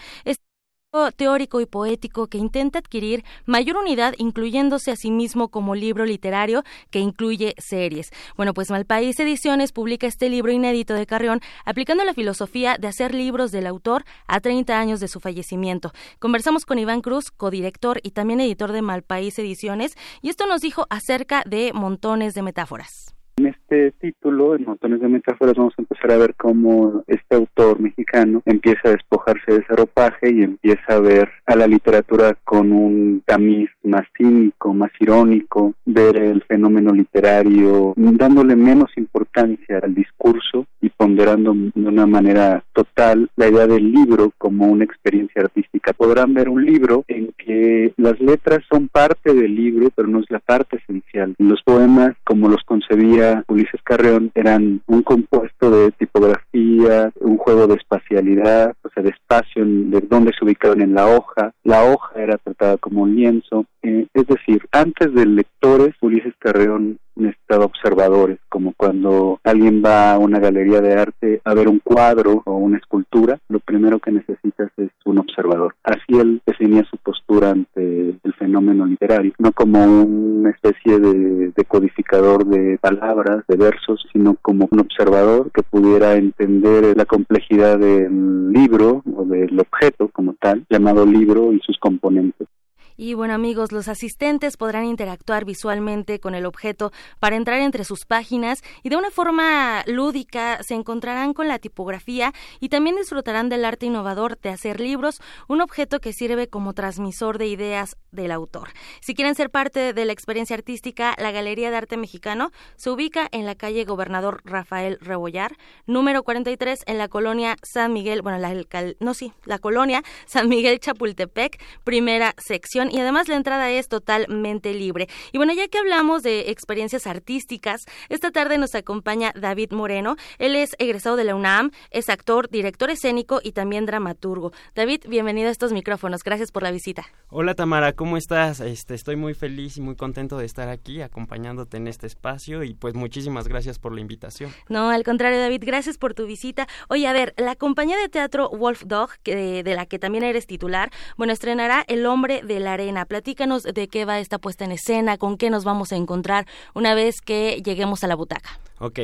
teórico y poético que intenta adquirir mayor unidad incluyéndose a sí mismo como libro literario que incluye series. Bueno, pues Malpaís Ediciones publica este libro inédito de Carrión aplicando la filosofía de hacer libros del autor a 30 años de su fallecimiento. Conversamos con Iván Cruz, codirector y también editor de Malpaís Ediciones, y esto nos dijo acerca de montones de metáforas. En este título, en montones de metáforas, vamos a empezar a ver cómo este autor mexicano empieza a despojarse de ese ropaje y empieza a ver a la literatura con un tamiz más cínico, más irónico, ver el fenómeno literario dándole menos importancia al discurso y ponderando de una manera total la idea del libro como una experiencia artística. Podrán ver un libro en que las letras son parte del libro, pero no es la parte esencial. Los poemas, como los concebía Ulises Carreón, eran un compuesto de tipografía, un juego de espacialidad, o sea, de espacio, de dónde se ubicaban en la hoja. La hoja era tratada como un lienzo. Eh, es decir, antes de lectores, Ulises Carreón necesitaba observadores, como cuando alguien va a una galería de arte a ver un cuadro o una escultura, lo primero que necesitas es un observador. Así él definía su postura ante el fenómeno literario, no como una especie de, codificador de palabras, de versos, sino como un observador que pudiera entender la complejidad del libro o del objeto como tal, llamado libro y sus componentes. Y bueno amigos, los asistentes podrán interactuar visualmente con el objeto para entrar entre sus páginas y de una forma lúdica se encontrarán con la tipografía y también disfrutarán del arte innovador de hacer libros, un objeto que sirve como transmisor de ideas del autor. Si quieren ser parte de la experiencia artística, la Galería de Arte Mexicano se ubica en la calle Gobernador Rafael Rebollar, número 43 en la colonia San Miguel, bueno, la no sí, la colonia San Miguel Chapultepec, primera sección y además la entrada es totalmente libre. Y bueno, ya que hablamos de experiencias artísticas, esta tarde nos acompaña David Moreno. Él es egresado de la UNAM, es actor, director escénico y también dramaturgo. David, bienvenido a estos micrófonos. Gracias por la visita. Hola Tamara, ¿cómo estás? Este, estoy muy feliz y muy contento de estar aquí acompañándote en este espacio y pues muchísimas gracias por la invitación. No, al contrario David, gracias por tu visita. Oye, a ver, la compañía de teatro Wolf Dog, que, de la que también eres titular, bueno, estrenará El hombre de la arena. Platícanos de qué va esta puesta en escena, con qué nos vamos a encontrar una vez que lleguemos a la butaca. Ok.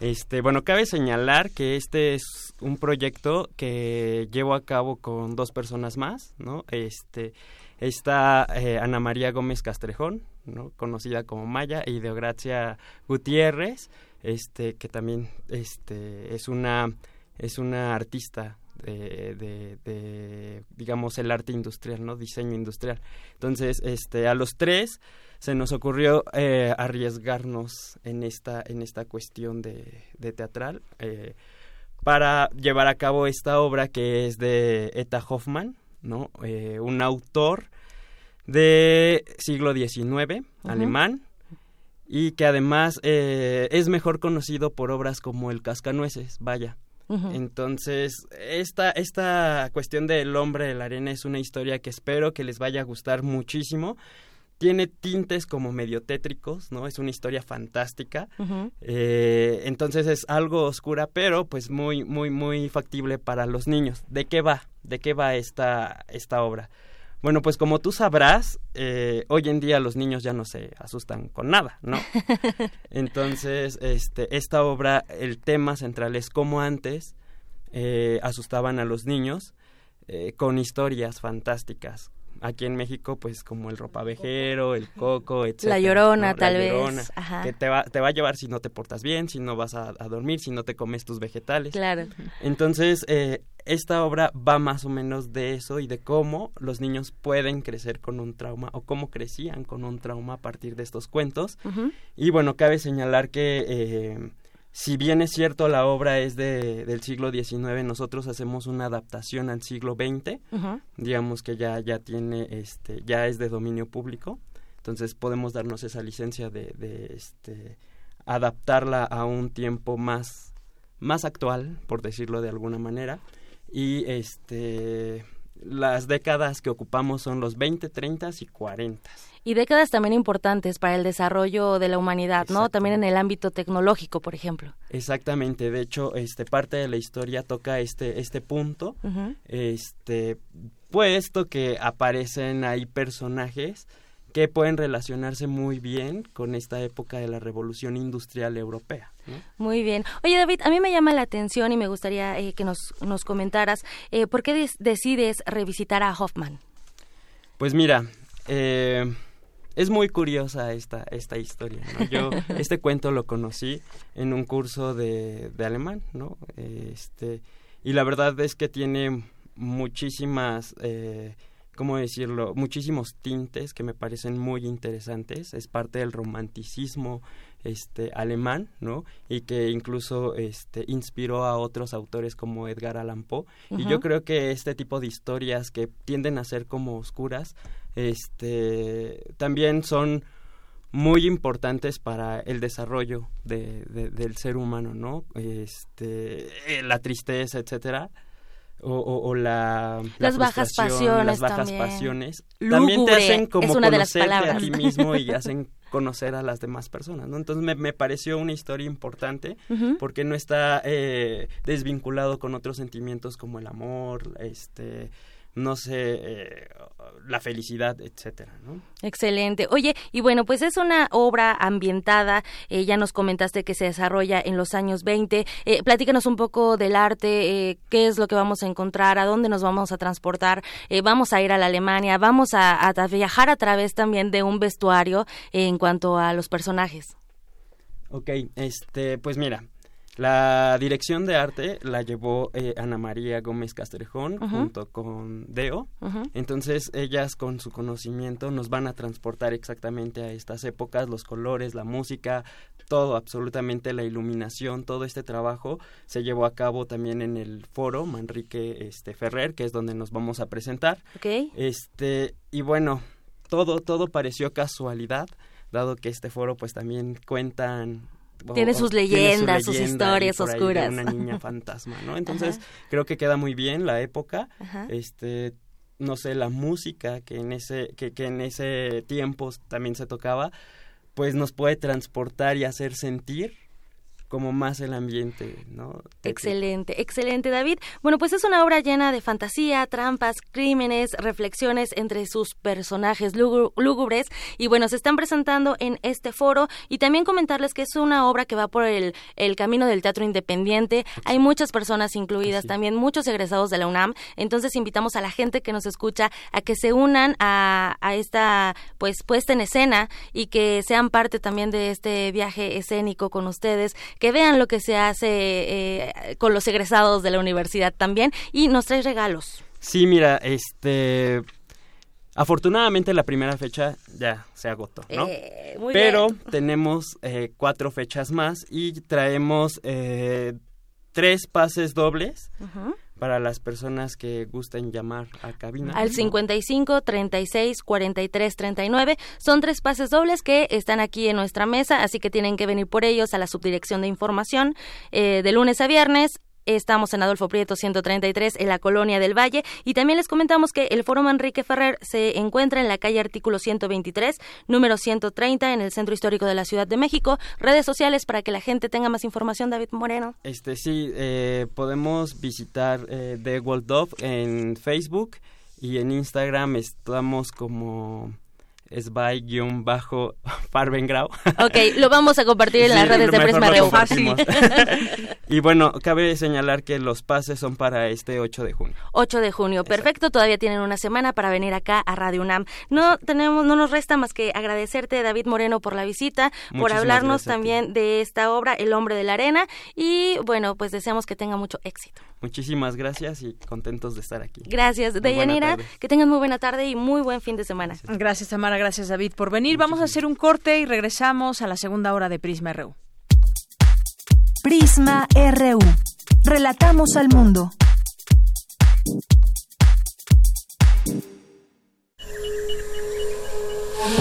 Este, bueno, cabe señalar que este es un proyecto que llevo a cabo con dos personas más, ¿no? Este, está eh, Ana María Gómez Castrejón, ¿no? conocida como Maya, y Deogracia Gutiérrez, este, que también este, es una es una artista de, de, digamos, el arte industrial, ¿no? Diseño industrial. Entonces, este, a los tres se nos ocurrió eh, arriesgarnos en esta, en esta cuestión de, de teatral eh, para llevar a cabo esta obra que es de Eta Hoffman, ¿no? Eh, un autor de siglo XIX, alemán, y que además es mejor conocido por obras como El Cascanueces, vaya. Entonces, esta, esta cuestión del hombre de la arena es una historia que espero que les vaya a gustar muchísimo. Tiene tintes como medio tétricos, ¿no? Es una historia fantástica. Eh, entonces es algo oscura, pero pues muy, muy, muy factible para los niños. ¿De qué va? ¿De qué va esta, esta obra? Bueno, pues como tú sabrás, eh, hoy en día los niños ya no se asustan con nada, ¿no? [LAUGHS] Entonces, este, esta obra, el tema central es cómo antes eh, asustaban a los niños eh, con historias fantásticas, aquí en México, pues como el ropavejero, el coco, etc. La llorona, tal vez. Que te va, te va a llevar si no te portas bien, si no vas a, dormir, si no te comes tus vegetales. Claro. Entonces, eh, esta obra va más o menos de eso y de cómo los niños pueden crecer con un trauma o cómo crecían con un trauma a partir de estos cuentos. Y bueno, cabe señalar que eh, si bien es cierto la obra es de, del siglo XIX, nosotros hacemos una adaptación al siglo XX, digamos que ya, ya tiene, este, ya es de dominio público, entonces podemos darnos esa licencia de, de este, adaptarla a un tiempo más, más actual, por decirlo de alguna manera, y este, las décadas que ocupamos son los 20, 30 y 40 y décadas también importantes para el desarrollo de la humanidad, ¿no? También en el ámbito tecnológico, por ejemplo. Exactamente, de hecho, este parte de la historia toca este este punto, este puesto que aparecen ahí personajes que pueden relacionarse muy bien con esta época de la revolución industrial europea. Muy bien. Oye, David, a mí me llama la atención y me gustaría eh, que nos, nos comentaras eh, por qué decides revisitar a Hoffman. Pues mira, eh, es muy curiosa esta, esta historia. Yo [LAUGHS] este cuento lo conocí en un curso de, alemán, ¿no? Este, y la verdad es que tiene muchísimas eh, ¿cómo decirlo? Muchísimos tintes que me parecen muy interesantes. Es parte del romanticismo este alemán, ¿no? Y que incluso este inspiró a otros autores como Edgar Allan Poe. Y yo creo que este tipo de historias que tienden a ser como oscuras, este también son muy importantes para el desarrollo de, del ser humano, ¿no? Este, eh, la tristeza, etcétera. O, o, la, las bajas pasiones las bajas pasiones también te hacen como conocerte a ti mismo y [LAUGHS] hacen conocer a las demás personas, ¿no? Entonces me, me pareció una historia importante porque no está eh, desvinculado con otros sentimientos como el amor, este, no sé, eh, la felicidad, etcétera, ¿no? Excelente. Oye, y bueno, pues es una obra ambientada, eh, ya nos comentaste que se desarrolla en los años 20. Eh, platícanos un poco del arte, eh, qué es lo que vamos a encontrar, a dónde nos vamos a transportar, vamos a ir a la Alemania, vamos a, a, viajar a través también de un vestuario en cuanto a los personajes. Ok, este, pues mira, la dirección de arte la llevó eh, Ana María Gómez Castrejón junto con Deo. Entonces ellas con su conocimiento nos van a transportar exactamente a estas épocas, los colores, la música, todo, absolutamente la iluminación, todo este trabajo se llevó a cabo también en el foro Manrique este, Ferrer, que es donde nos vamos a presentar. Este, y bueno, todo, todo pareció casualidad, dado que este foro pues también cuentan tiene sus leyendas, sus historias oscuras. una niña fantasma, ¿no? [LAUGHS] Entonces, creo que queda muy bien la época. Este no sé, la música que en ese que, que en ese tiempo también se tocaba, pues nos puede transportar y hacer sentir como más el ambiente, ¿no? Excelente, excelente, David. Bueno, pues es una obra llena de fantasía, trampas, crímenes, reflexiones entre sus personajes lúgubres y bueno, se están presentando en este foro y también comentarles que es una obra que va por el, el camino del teatro independiente. Hay muchas personas incluidas, también muchos egresados de la UNAM, entonces invitamos a la gente que nos escucha a que se unan a, a esta pues puesta en escena y que sean parte también de este viaje escénico con ustedes que vean lo que se hace eh, con los egresados de la universidad también y nos trae regalos. Sí, mira, este... Afortunadamente la primera fecha ya se agotó, ¿no? Eh, Pero [LAUGHS] tenemos eh, cuatro fechas más y traemos tres pases dobles para las personas que gusten llamar a cabina. Al 55 36 43 39. Son tres pases dobles que están aquí en nuestra mesa, así que tienen que venir por ellos a la subdirección de información eh, de lunes a viernes Estamos en Adolfo Prieto 133 en la Colonia del Valle y también les comentamos que el Foro Manrique Ferrer se encuentra en la calle Artículo 123, número 130 en el Centro Histórico de la Ciudad de México. Redes sociales para que la gente tenga más información, David Moreno. Este sí, eh, podemos visitar eh, The World of en Facebook y en Instagram estamos como es bajo farbengrau Ok, lo vamos a compartir en las redes de Prisma Reu. Fácil. [LAUGHS] y bueno, cabe señalar que los pases son para este 8 de junio. 8 de junio, perfecto. Todavía tienen una semana para venir acá a Radio UNAM. No tenemos, no nos resta más que agradecerte, David Moreno, por la visita, por hablarnos también de esta obra, El hombre de la arena. Y bueno, pues deseamos que tenga mucho éxito. Muchísimas gracias y contentos de estar aquí. Gracias, Deyanira. Que tengan muy buena tarde y muy buen fin de semana. Gracias, Tamara. Gracias, David, por venir. Vamos a hacer un corte y regresamos a la segunda hora de Prisma RU. Prisma RU. Relatamos al mundo.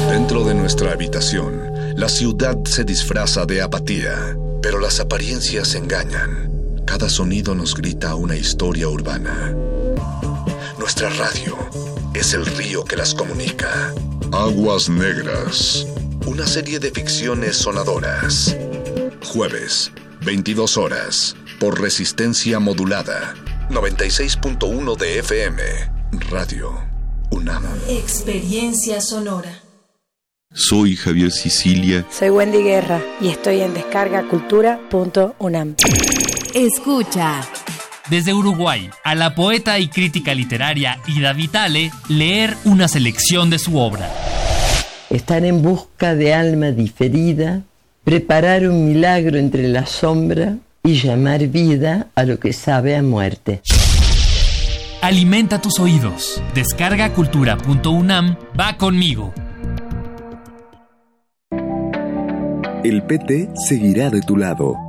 Dentro de nuestra habitación, la ciudad se disfraza de apatía, pero las apariencias engañan. Cada sonido nos grita una historia urbana. Nuestra radio es el río que las comunica. Aguas Negras. Una serie de ficciones sonadoras. Jueves, 22 horas, por resistencia modulada. 96.1 de FM. Radio UNAM. Experiencia sonora. Soy Javier Sicilia. Soy Wendy Guerra y estoy en descargacultura.unam. Escucha. Desde Uruguay, a la poeta y crítica literaria Ida Vitale, leer una selección de su obra. Estar en busca de alma diferida, preparar un milagro entre la sombra y llamar vida a lo que sabe a muerte. alimenta tus oídos. Descarga cultura.unam, va conmigo. El PT seguirá de tu lado.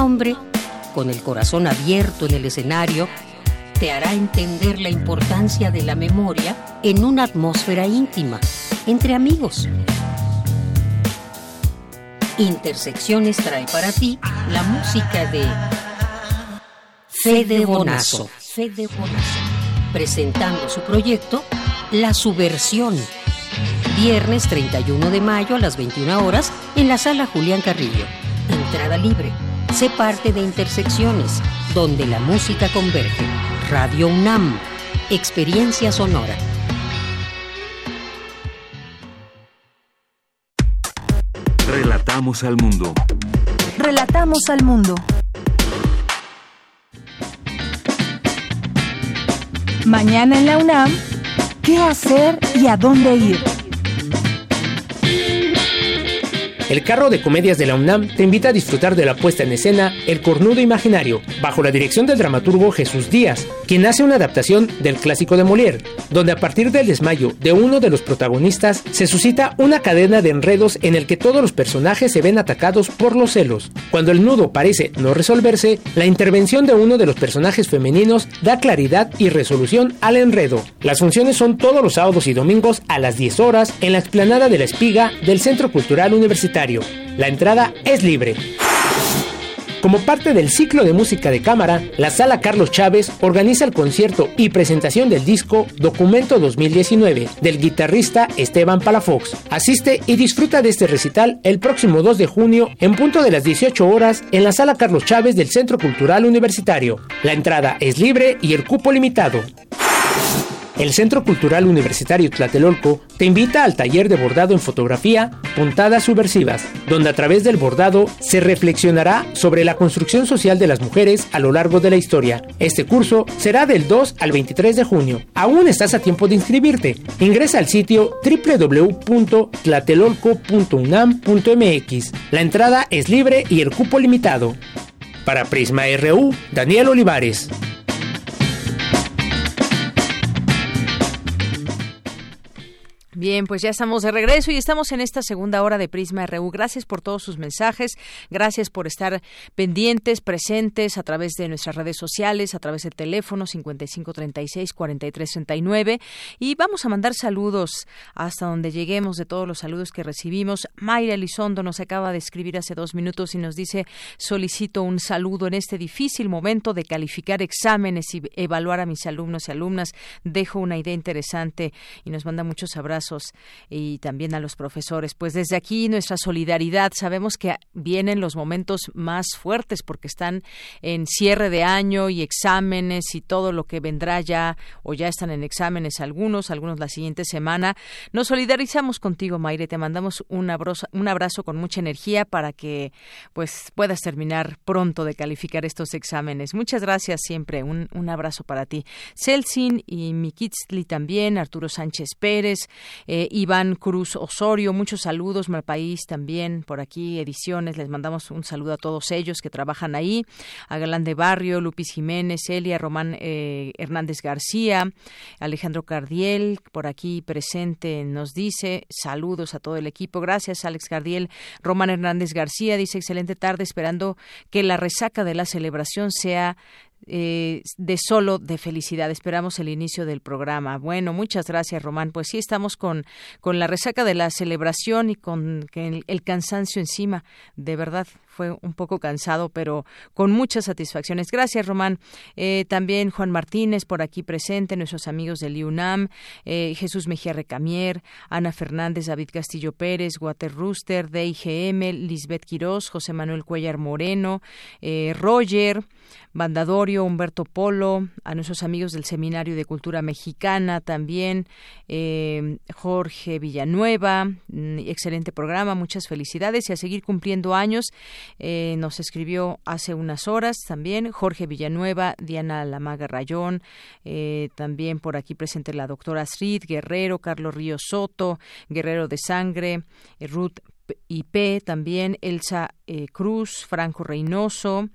Un hombre con el corazón abierto en el escenario te hará entender la importancia de la memoria en una atmósfera íntima, entre amigos. Intersecciones trae para ti la música de Fede Bonazo. Fede Bonazo. Presentando su proyecto La Subversión. Viernes 31 de mayo a las 21 horas en la sala Julián Carrillo. Entrada libre. Sé parte de Intersecciones, donde la música converge. Radio UNAM. Experiencia sonora. Relatamos al mundo. Relatamos al mundo. Mañana en la UNAM, ¿qué hacer y a dónde ir? El carro de comedias de la UNAM te invita a disfrutar de la puesta en escena El Cornudo Imaginario, bajo la dirección del dramaturgo Jesús Díaz, quien hace una adaptación del clásico de Molière, donde a partir del desmayo de uno de los protagonistas se suscita una cadena de enredos en el que todos los personajes se ven atacados por los celos. Cuando el nudo parece no resolverse, la intervención de uno de los personajes femeninos da claridad y resolución al enredo. Las funciones son todos los sábados y domingos a las 10 horas en la explanada de la Espiga del Centro Cultural La entrada es libre. Como parte del ciclo de música de cámara, la Sala Carlos Chávez organiza el concierto y presentación del disco Documento 2019 del guitarrista Esteban Palafox. Asiste y disfruta de este recital el próximo 2 de junio en punto de las 18 horas en la Sala Carlos Chávez del Centro Cultural Universitario. La entrada es libre y el cupo limitado. El Centro Cultural Universitario Tlatelolco te invita al taller de bordado en fotografía Puntadas Subversivas, donde a través del bordado se reflexionará sobre la construcción social de las mujeres a lo largo de la historia. Este curso será del 2 al 23 de junio. Aún estás a tiempo de inscribirte. Ingresa al sitio www.tlatelolco.unam.mx. La entrada es libre y el cupo limitado. Para Prisma RU, Daniel Olivares. Bien, pues ya estamos de regreso y estamos en esta segunda hora de Prisma RU. Gracias por todos sus mensajes, gracias por estar pendientes, presentes a través de nuestras redes sociales, a través del teléfono 5536-4369 y vamos a mandar saludos hasta donde lleguemos de todos los saludos que recibimos. Mayra Elizondo nos acaba de escribir hace dos minutos y nos dice solicito un saludo en este difícil momento de calificar exámenes y evaluar a mis alumnos y alumnas. Dejo una idea interesante y nos manda muchos abrazos y también a los profesores. Pues desde aquí nuestra solidaridad. Sabemos que vienen los momentos más fuertes porque están en cierre de año y exámenes y todo lo que vendrá ya o ya están en exámenes algunos, algunos la siguiente semana. Nos solidarizamos contigo, Mayre. Te mandamos un abrazo, un abrazo con mucha energía para que pues puedas terminar pronto de calificar estos exámenes. Muchas gracias siempre. Un, un abrazo para ti. Celsin y Mikitzli también, Arturo Sánchez Pérez, eh, Iván Cruz Osorio, muchos saludos, Malpaís también, por aquí, ediciones, les mandamos un saludo a todos ellos que trabajan ahí, a Galán de Barrio, Lupis Jiménez, Elia, Román eh, Hernández García, Alejandro Cardiel, por aquí presente, nos dice, saludos a todo el equipo, gracias Alex Cardiel, Román Hernández García dice, excelente tarde, esperando que la resaca de la celebración sea eh, de solo de felicidad. Esperamos el inicio del programa. Bueno, muchas gracias, Román. Pues sí, estamos con, con la resaca de la celebración y con el cansancio encima. De verdad, fue un poco cansado, pero con muchas satisfacciones. Gracias, Román. Eh, también Juan Martínez por aquí presente, nuestros amigos del IUNAM, eh, Jesús Mejía Recamier, Ana Fernández, David Castillo Pérez, Water Rooster, DIGM, Lisbeth Quirós, José Manuel Cuellar Moreno, eh, Roger, Bandadorio, Humberto Polo, a nuestros amigos del Seminario de Cultura Mexicana también, Jorge Villanueva, mm, excelente programa, muchas felicidades y a seguir cumpliendo años eh, nos escribió hace unas horas también Jorge Villanueva, Diana Lamaga Rayón, eh, también por aquí presente la doctora Astrid Guerrero, Carlos Río Soto, Guerrero de Sangre, eh, Ruth IP, también Elsa Cruz, Franco Reynoso,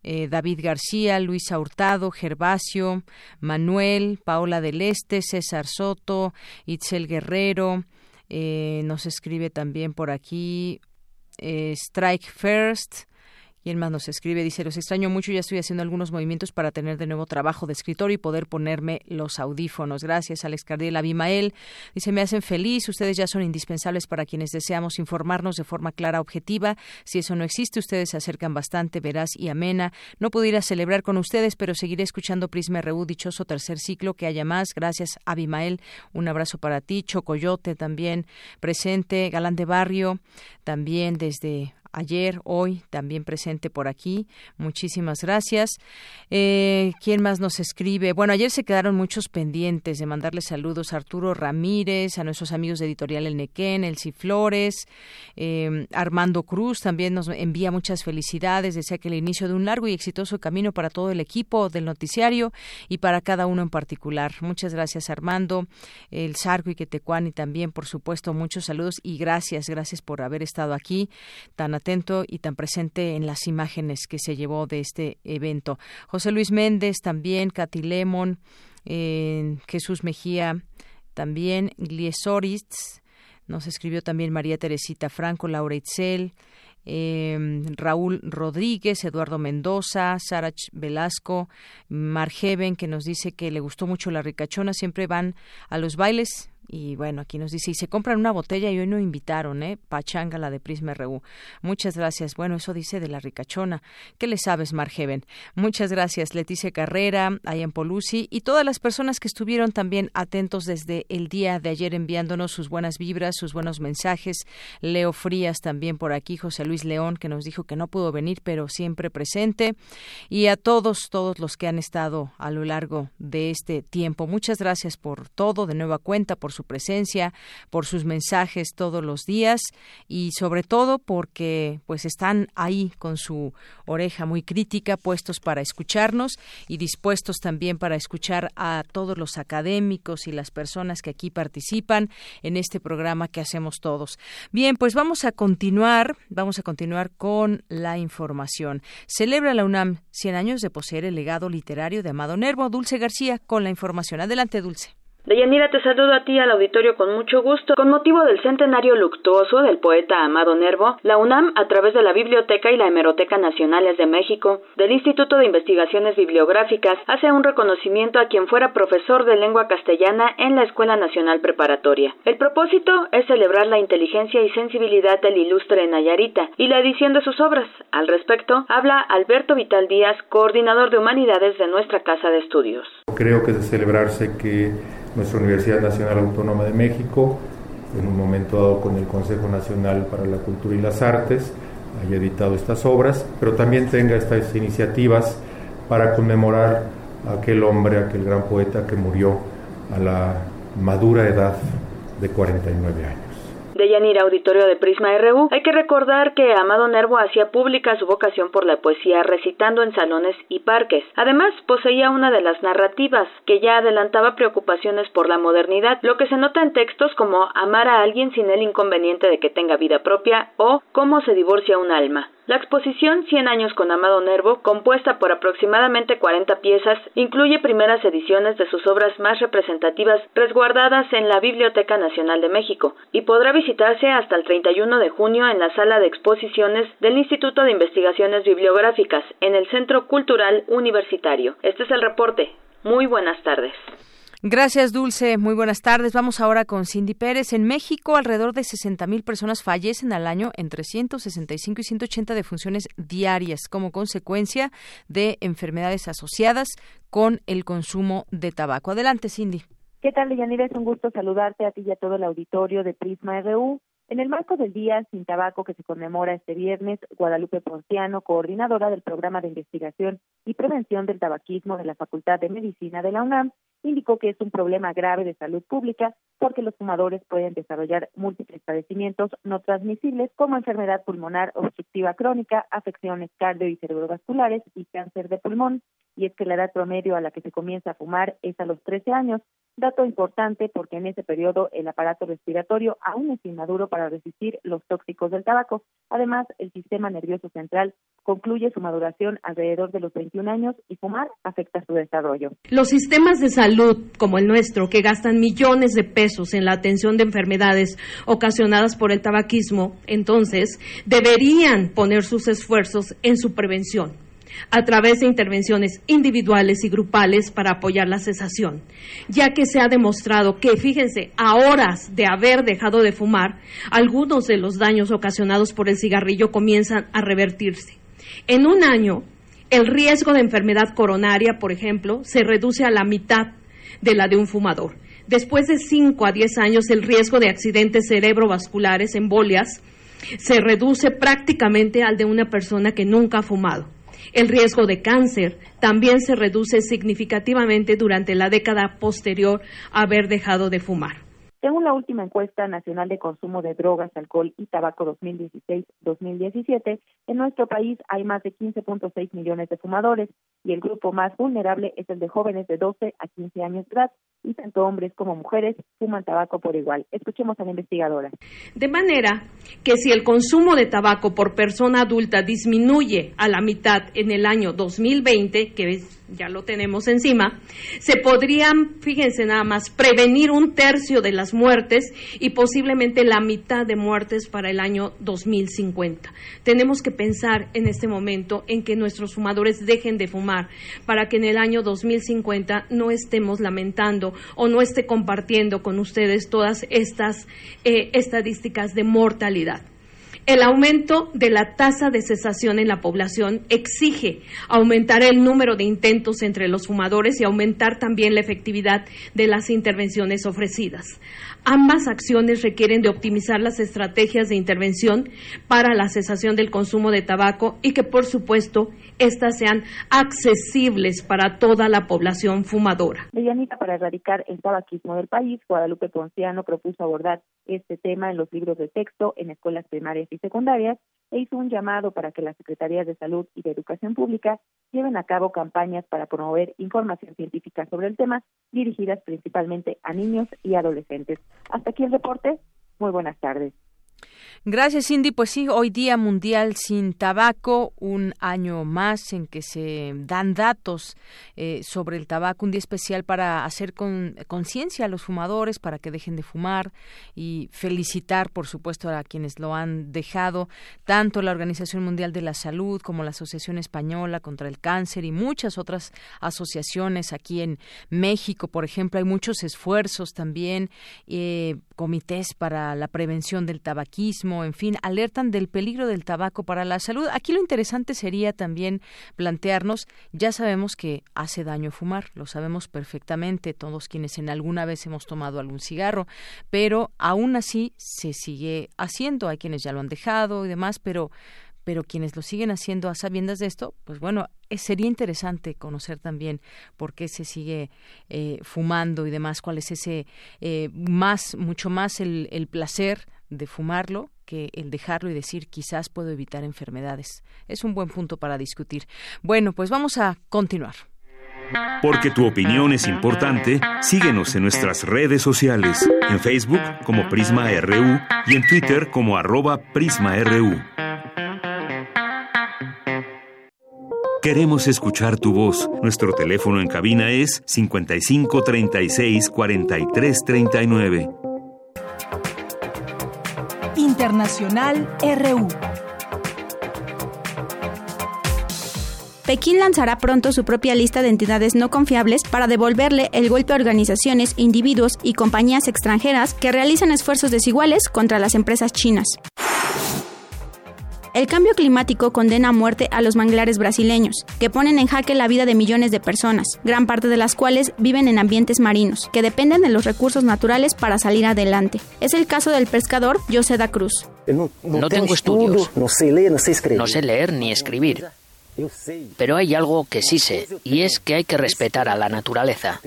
David García, Luisa Hurtado, Gervasio, Manuel, Paola del Este, César Soto, Itzel Guerrero, nos escribe también por aquí eh, Strike First, ¿Quién más nos escribe? Dice, los extraño mucho, ya estoy haciendo algunos movimientos para tener de nuevo trabajo de escritor y poder ponerme los audífonos. Gracias, Alex Cardiel. Abimael dice, me hacen feliz, ustedes ya son indispensables para quienes deseamos informarnos de forma clara, objetiva. Si eso no existe, ustedes se acercan bastante, veraz y amena. No puedo ir a celebrar con ustedes, pero seguiré escuchando Prisma RU, dichoso tercer ciclo, que haya más. Gracias, Abimael. Un abrazo para ti. Chocoyote también presente. Galán de Barrio también desde ayer, hoy, también presente por aquí. Muchísimas gracias. Eh, ¿Quién más nos escribe? Bueno, ayer se quedaron muchos pendientes de mandarle saludos a Arturo Ramírez, a nuestros amigos de Editorial El Nequén, Elsie Flores, eh, Armando Cruz también nos envía muchas felicidades, desea que el inicio de un largo y exitoso camino para todo el equipo del noticiario y para cada uno en particular. Muchas gracias, Armando, el Sarco y Quetecuani también, por supuesto, muchos saludos y gracias, gracias por haber estado aquí tan atento y tan presente en las imágenes que se llevó de este evento. José Luis Méndez también, Katy Lemon, eh, Jesús Mejía también, Gliesoritz, nos escribió también María Teresita Franco, Laura Itzel, eh, Raúl Rodríguez, Eduardo Mendoza, Sarach Velasco, Margeven, que nos dice que le gustó mucho la ricachona, siempre van a los bailes y bueno, aquí nos dice, y se compran una botella y hoy no invitaron, ¿eh? Pachanga, la de Prisma RU. Muchas gracias. Bueno, eso dice de la ricachona. ¿Qué le sabes, Margeven? Muchas gracias, Leticia Carrera, Ayan Polusi y todas las personas que estuvieron también atentos desde el día de ayer enviándonos sus buenas vibras, sus buenos mensajes. Leo Frías también por aquí, José Luis León, que nos dijo que no pudo venir, pero siempre presente. Y a todos, todos los que han estado a lo largo de este tiempo. Muchas gracias por todo, de nueva cuenta, por su su presencia, por sus mensajes todos los días y sobre todo porque pues están ahí con su oreja muy crítica, puestos para escucharnos y dispuestos también para escuchar a todos los académicos y las personas que aquí participan en este programa que hacemos todos. Bien, pues vamos a continuar, vamos a continuar con la información. Celebra la UNAM 100 años de poseer el legado literario de Amado Nervo. Dulce García con la información. Adelante, Dulce. Deyanira, te saludo a ti al auditorio con mucho gusto. Con motivo del centenario luctuoso del poeta Amado Nervo, la UNAM, a través de la Biblioteca y la Hemeroteca Nacionales de México, del Instituto de Investigaciones Bibliográficas, hace un reconocimiento a quien fuera profesor de lengua castellana en la Escuela Nacional Preparatoria. El propósito es celebrar la inteligencia y sensibilidad del ilustre Nayarita y la edición de sus obras. Al respecto, habla Alberto Vital Díaz, coordinador de Humanidades de nuestra Casa de Estudios. Creo que de celebrarse que nuestra Universidad Nacional Autónoma de México, en un momento dado con el Consejo Nacional para la Cultura y las Artes, haya editado estas obras, pero también tenga estas iniciativas para conmemorar a aquel hombre, aquel gran poeta que murió a la madura edad de 49 años. De Yanira Auditorio de Prisma RU, hay que recordar que Amado Nervo hacía pública su vocación por la poesía recitando en salones y parques. Además, poseía una de las narrativas que ya adelantaba preocupaciones por la modernidad, lo que se nota en textos como Amar a alguien sin el inconveniente de que tenga vida propia o Cómo se divorcia un alma. La exposición 100 años con Amado Nervo, compuesta por aproximadamente 40 piezas, incluye primeras ediciones de sus obras más representativas resguardadas en la Biblioteca Nacional de México y podrá visitarse hasta el 31 de junio en la sala de exposiciones del Instituto de Investigaciones Bibliográficas en el Centro Cultural Universitario. Este es el reporte. Muy buenas tardes. Gracias, Dulce. Muy buenas tardes. Vamos ahora con Cindy Pérez. En México, alrededor de 60.000 personas fallecen al año entre 165 y 180 defunciones diarias como consecuencia de enfermedades asociadas con el consumo de tabaco. Adelante, Cindy. ¿Qué tal, Yanira? Es un gusto saludarte a ti y a todo el auditorio de Prisma RU. En el marco del Día Sin Tabaco que se conmemora este viernes, Guadalupe Ponciano, coordinadora del Programa de Investigación y Prevención del Tabaquismo de la Facultad de Medicina de la UNAM, indicó que es un problema grave de salud pública porque los fumadores pueden desarrollar múltiples padecimientos no transmisibles como enfermedad pulmonar obstructiva crónica, afecciones cardio y cerebrovasculares y cáncer de pulmón. Y es que la edad promedio a la que se comienza a fumar es a los 13 años, dato importante porque en ese periodo el aparato respiratorio aún es inmaduro para resistir los tóxicos del tabaco. Además, el sistema nervioso central concluye su maduración alrededor de los 21 años y fumar afecta su desarrollo. Los sistemas de salud como el nuestro, que gastan millones de pesos en la atención de enfermedades ocasionadas por el tabaquismo, entonces deberían poner sus esfuerzos en su prevención a través de intervenciones individuales y grupales para apoyar la cesación, ya que se ha demostrado que, fíjense, a horas de haber dejado de fumar, algunos de los daños ocasionados por el cigarrillo comienzan a revertirse. En un año, el riesgo de enfermedad coronaria, por ejemplo, se reduce a la mitad de la de un fumador. Después de 5 a 10 años, el riesgo de accidentes cerebrovasculares, embolias, se reduce prácticamente al de una persona que nunca ha fumado. El riesgo de cáncer también se reduce significativamente durante la década posterior a haber dejado de fumar. Según la última encuesta nacional de consumo de drogas, alcohol y tabaco 2016-2017, en nuestro país hay más de 15.6 millones de fumadores y el grupo más vulnerable es el de jóvenes de 12 a 15 años de edad y tanto hombres como mujeres fuman tabaco por igual. Escuchemos a la investigadora. De manera que si el consumo de tabaco por persona adulta disminuye a la mitad en el año 2020, que ya lo tenemos encima, se podrían, fíjense nada más, prevenir un tercio de las muertes y posiblemente la mitad de muertes para el año 2050. Tenemos que pensar en este momento en que nuestros fumadores dejen de fumar para que en el año 2050 no estemos lamentando o no esté compartiendo con ustedes todas estas eh, estadísticas de mortalidad. El aumento de la tasa de cesación en la población exige aumentar el número de intentos entre los fumadores y aumentar también la efectividad de las intervenciones ofrecidas. Ambas acciones requieren de optimizar las estrategias de intervención para la cesación del consumo de tabaco y que, por supuesto, éstas sean accesibles para toda la población fumadora. Medianita para erradicar el tabaquismo del país, Guadalupe Ponciano propuso abordar este tema en los libros de texto en escuelas primarias y secundarias e hizo un llamado para que las Secretarías de Salud y de Educación Pública lleven a cabo campañas para promover información científica sobre el tema, dirigidas principalmente a niños y adolescentes. Hasta aquí el reporte. Muy buenas tardes. Gracias, Cindy. Pues sí, hoy Día Mundial sin Tabaco, un año más en que se dan datos eh, sobre el tabaco, un día especial para hacer conciencia a los fumadores para que dejen de fumar y felicitar, por supuesto, a quienes lo han dejado, tanto la Organización Mundial de la Salud como la Asociación Española contra el Cáncer y muchas otras asociaciones aquí en México, por ejemplo, hay muchos esfuerzos también, eh, comités para la prevención del tabaquismo en fin, alertan del peligro del tabaco para la salud. Aquí lo interesante sería también plantearnos, ya sabemos que hace daño fumar, lo sabemos perfectamente todos quienes en alguna vez hemos tomado algún cigarro, pero aún así se sigue haciendo, hay quienes ya lo han dejado y demás, pero pero quienes lo siguen haciendo a sabiendas de esto, pues bueno, eh, sería interesante conocer también por qué se sigue eh, fumando y demás, cuál es ese eh, más, mucho más el, el placer de fumarlo que el dejarlo y decir quizás puedo evitar enfermedades. Es un buen punto para discutir. Bueno, pues vamos a continuar. Porque tu opinión es importante, síguenos en nuestras redes sociales, en Facebook como Prisma RU y en Twitter como arroba PrismaRU. Queremos escuchar tu voz. Nuestro teléfono en cabina es 55 36 43 39. Internacional RU. Pekín lanzará pronto su propia lista de entidades no confiables para devolverle el golpe a organizaciones, individuos y compañías extranjeras que realizan esfuerzos desiguales contra las empresas chinas. El cambio climático condena a muerte a los manglares brasileños, que ponen en jaque la vida de millones de personas, gran parte de las cuales viven en ambientes marinos, que dependen de los recursos naturales para salir adelante. Es el caso del pescador José da Cruz. No, tengo estudios, no sé leer, no sé leer ni escribir. Pero hay algo que sí sé, y es que hay que respetar a la naturaleza.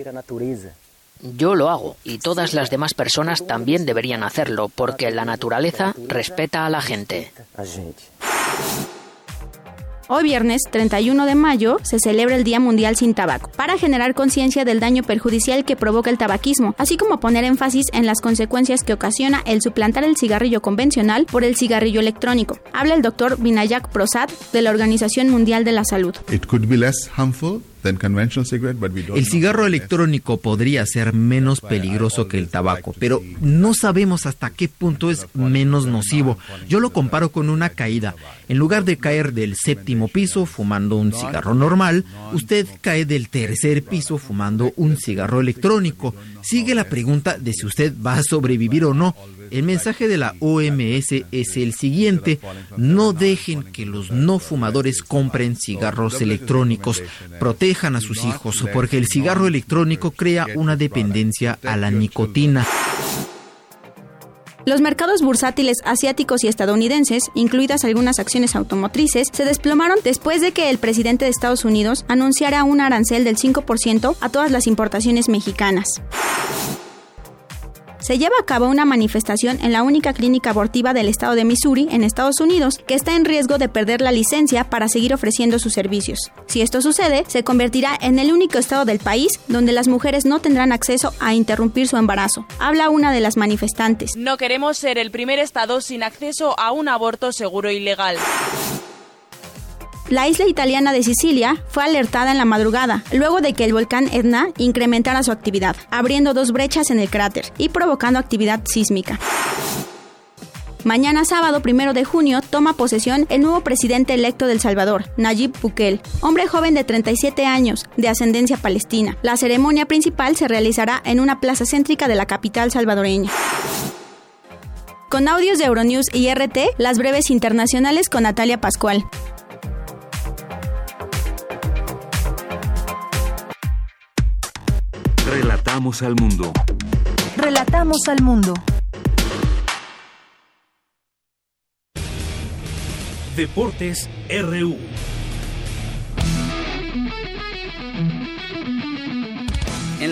Yo lo hago, y todas las demás personas también deberían hacerlo, porque la naturaleza respeta a la gente. Hoy viernes 31 de mayo se celebra el Día Mundial sin Tabaco, para generar conciencia del daño perjudicial que provoca el tabaquismo, así como poner énfasis en las consecuencias que ocasiona el suplantar el cigarrillo convencional por el cigarrillo electrónico. Habla el doctor Vinayak Prasad de la Organización Mundial de la Salud. El cigarro electrónico podría ser menos peligroso que el tabaco, pero no sabemos hasta qué punto es menos nocivo. Yo lo comparo con una caída. En lugar de caer del séptimo piso fumando un cigarro normal, usted cae del tercer piso fumando un cigarro electrónico. Sigue la pregunta de si usted va a sobrevivir o no. El mensaje de la OMS es el siguiente, no dejen que los no fumadores compren cigarros electrónicos, protejan a sus hijos, porque el cigarro electrónico crea una dependencia a la nicotina. Los mercados bursátiles asiáticos y estadounidenses, incluidas algunas acciones automotrices, se desplomaron después de que el presidente de Estados Unidos anunciara un arancel del 5% a todas las importaciones mexicanas se lleva a cabo una manifestación en la única clínica abortiva del estado de Missouri, en Estados Unidos, que está en riesgo de perder la licencia para seguir ofreciendo sus servicios. Si esto sucede, se convertirá en el único estado del país donde las mujeres no tendrán acceso a interrumpir su embarazo. Habla una de las manifestantes. No queremos ser el primer estado sin acceso a un aborto seguro y legal. La isla italiana de Sicilia fue alertada en la madrugada, luego de que el volcán Etna incrementara su actividad, abriendo dos brechas en el cráter y provocando actividad sísmica. Mañana sábado primero de junio toma posesión el nuevo presidente electo del Salvador, Nayib Bukele, hombre joven de 37 años, de ascendencia palestina. La ceremonia principal se realizará en una plaza céntrica de la capital salvadoreña. Con audios de Euronews y RT, las breves internacionales con Natalia Pascual. Relatamos al mundo. Relatamos al mundo. Deportes RU.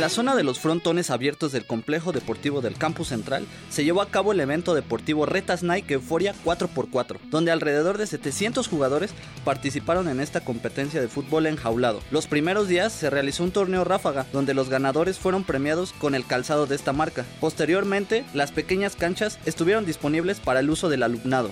En la zona de los frontones abiertos del complejo deportivo del campus central se llevó a cabo el evento deportivo Retas Nike Euforia 4x4, donde alrededor de 700 jugadores participaron en esta competencia de fútbol enjaulado. Los primeros días se realizó un torneo ráfaga, donde los ganadores fueron premiados con el calzado de esta marca. Posteriormente, las pequeñas canchas estuvieron disponibles para el uso del alumnado.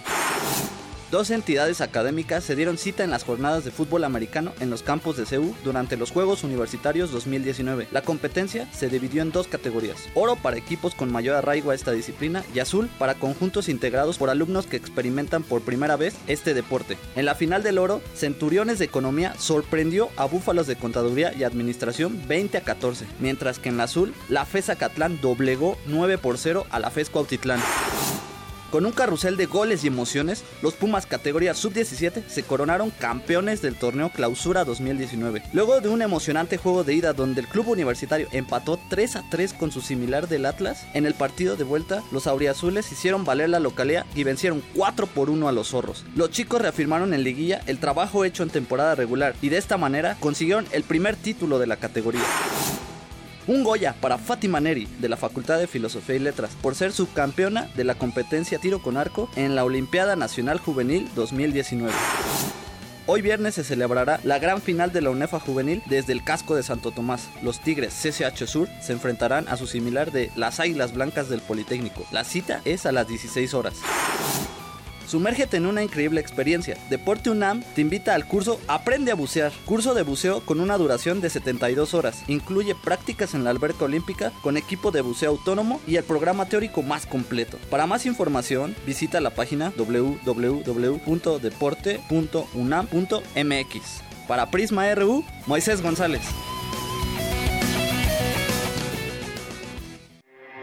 Dos entidades académicas se dieron cita en las jornadas de fútbol americano en los campos de CEU durante los Juegos Universitarios 2019. La competencia se dividió en dos categorías: oro para equipos con mayor arraigo a esta disciplina y azul para conjuntos integrados por alumnos que experimentan por primera vez este deporte. En la final del oro, Centuriones de Economía sorprendió a Búfalos de Contaduría y Administración 20 a 14, mientras que en la azul, la FES Acatlán doblegó 9 por 0 a la FES Cuautitlán. Con un carrusel de goles y emociones, los Pumas categoría sub-17 se coronaron campeones del torneo Clausura 2019. Luego de un emocionante juego de ida donde el club universitario empató 3 a 3 con su similar del Atlas, en el partido de vuelta los auriazules hicieron valer la localidad y vencieron 4 por 1 a los zorros. Los chicos reafirmaron en liguilla el trabajo hecho en temporada regular y de esta manera consiguieron el primer título de la categoría. Un Goya para Fátima Neri de la Facultad de Filosofía y Letras por ser subcampeona de la competencia tiro con arco en la Olimpiada Nacional Juvenil 2019. Hoy viernes se celebrará la gran final de la UNEFA juvenil desde el casco de Santo Tomás. Los Tigres CCH Sur se enfrentarán a su similar de las Águilas Blancas del Politécnico. La cita es a las 16 horas. Sumérgete en una increíble experiencia. Deporte UNAM te invita al curso Aprende a bucear. Curso de buceo con una duración de 72 horas. Incluye prácticas en la alberca olímpica con equipo de buceo autónomo y el programa teórico más completo. Para más información, visita la página www.deporte.unam.mx. Para Prisma RU, Moisés González.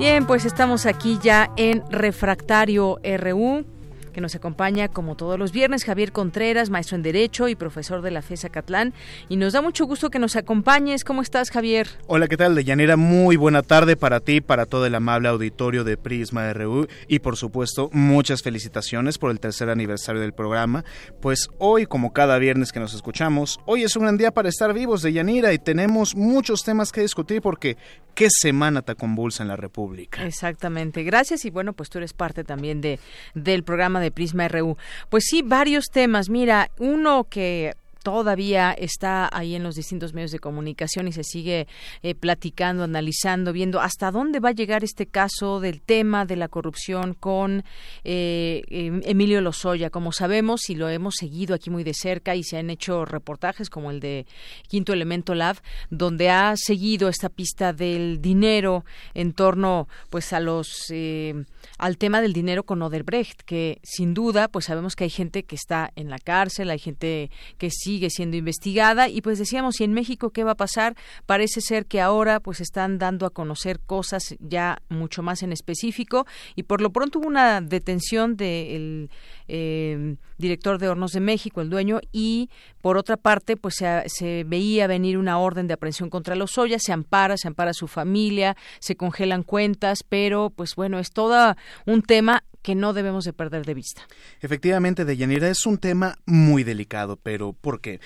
Bien, pues estamos aquí ya en Refractario RU que nos acompaña como todos los viernes, Javier Contreras, maestro en Derecho y profesor de la FESA Catlán. Y nos da mucho gusto que nos acompañes. ¿Cómo estás, Javier? Hola, ¿qué tal, Deyanira? Muy buena tarde para ti, para todo el amable auditorio de Prisma RU y, por supuesto, muchas felicitaciones por el tercer aniversario del programa. Pues hoy, como cada viernes que nos escuchamos, hoy es un gran día para estar vivos, Deyanira, y tenemos muchos temas que discutir porque qué semana tan convulsa en la República. Exactamente. Gracias y bueno, pues tú eres parte también de del programa de Prisma RU. Pues sí, varios temas. Mira, uno que todavía está ahí en los distintos medios de comunicación y se sigue eh, platicando, analizando, viendo hasta dónde va a llegar este caso del tema de la corrupción con eh, em, Emilio Lozoya. Como sabemos y lo hemos seguido aquí muy de cerca y se han hecho reportajes como el de Quinto Elemento Lab, donde ha seguido esta pista del dinero en torno pues a los eh, al tema del dinero con Oderbrecht, que sin duda pues sabemos que hay gente que está en la cárcel, hay gente que sí sigue siendo investigada y pues decíamos, ¿y en México qué va a pasar? Parece ser que ahora pues están dando a conocer cosas ya mucho más en específico y por lo pronto hubo una detención del eh, director de Hornos de México, el dueño, y por otra parte pues se, se veía venir una orden de aprehensión contra los Oya, se ampara, se ampara su familia, se congelan cuentas, pero pues bueno, es todo un tema que no debemos de perder de vista. Efectivamente, Deyanira, es un tema muy delicado, pero ¿por qué?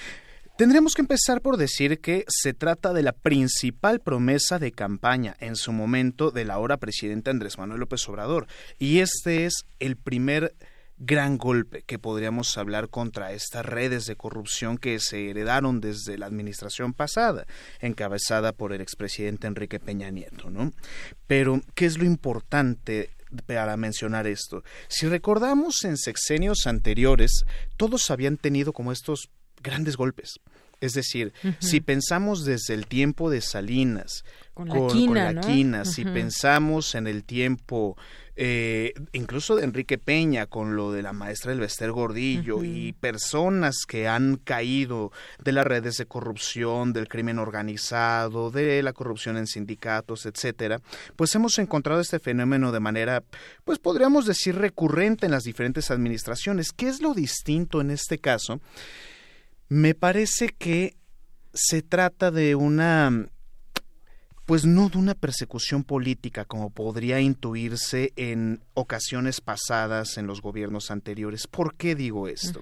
Tendremos que empezar por decir que se trata de la principal promesa de campaña en su momento del ahora presidente Andrés Manuel López Obrador. Y este es el primer gran golpe que podríamos hablar contra estas redes de corrupción que se heredaron desde la administración pasada, encabezada por el expresidente Enrique Peña Nieto, ¿no? Pero, ¿qué es lo importante para mencionar esto. Si recordamos en sexenios anteriores, todos habían tenido como estos grandes golpes. Es decir, si pensamos desde el tiempo de Salinas, con, la quina, si pensamos en el tiempo eh, incluso de Enrique Peña con lo de la maestra del Bester Gordillo y personas que han caído de las redes de corrupción, del crimen organizado, de la corrupción en sindicatos, etcétera, pues hemos encontrado este fenómeno de manera, pues podríamos decir recurrente en las diferentes administraciones. ¿Qué es lo distinto en este caso? Me parece que se trata de una pues no de una persecución política como podría intuirse en ocasiones pasadas en los gobiernos anteriores. ¿Por qué digo esto?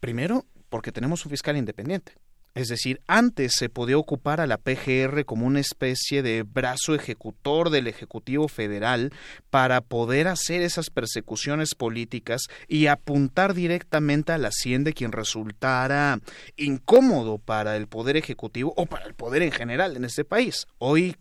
Primero, porque tenemos un fiscal independiente. Es decir, antes se podía ocupar a la PGR como una especie de brazo ejecutor del Ejecutivo Federal para poder hacer esas persecuciones políticas y apuntar directamente a la hacienda quien resultara incómodo para el Poder Ejecutivo o para el Poder en general en este país. Hoy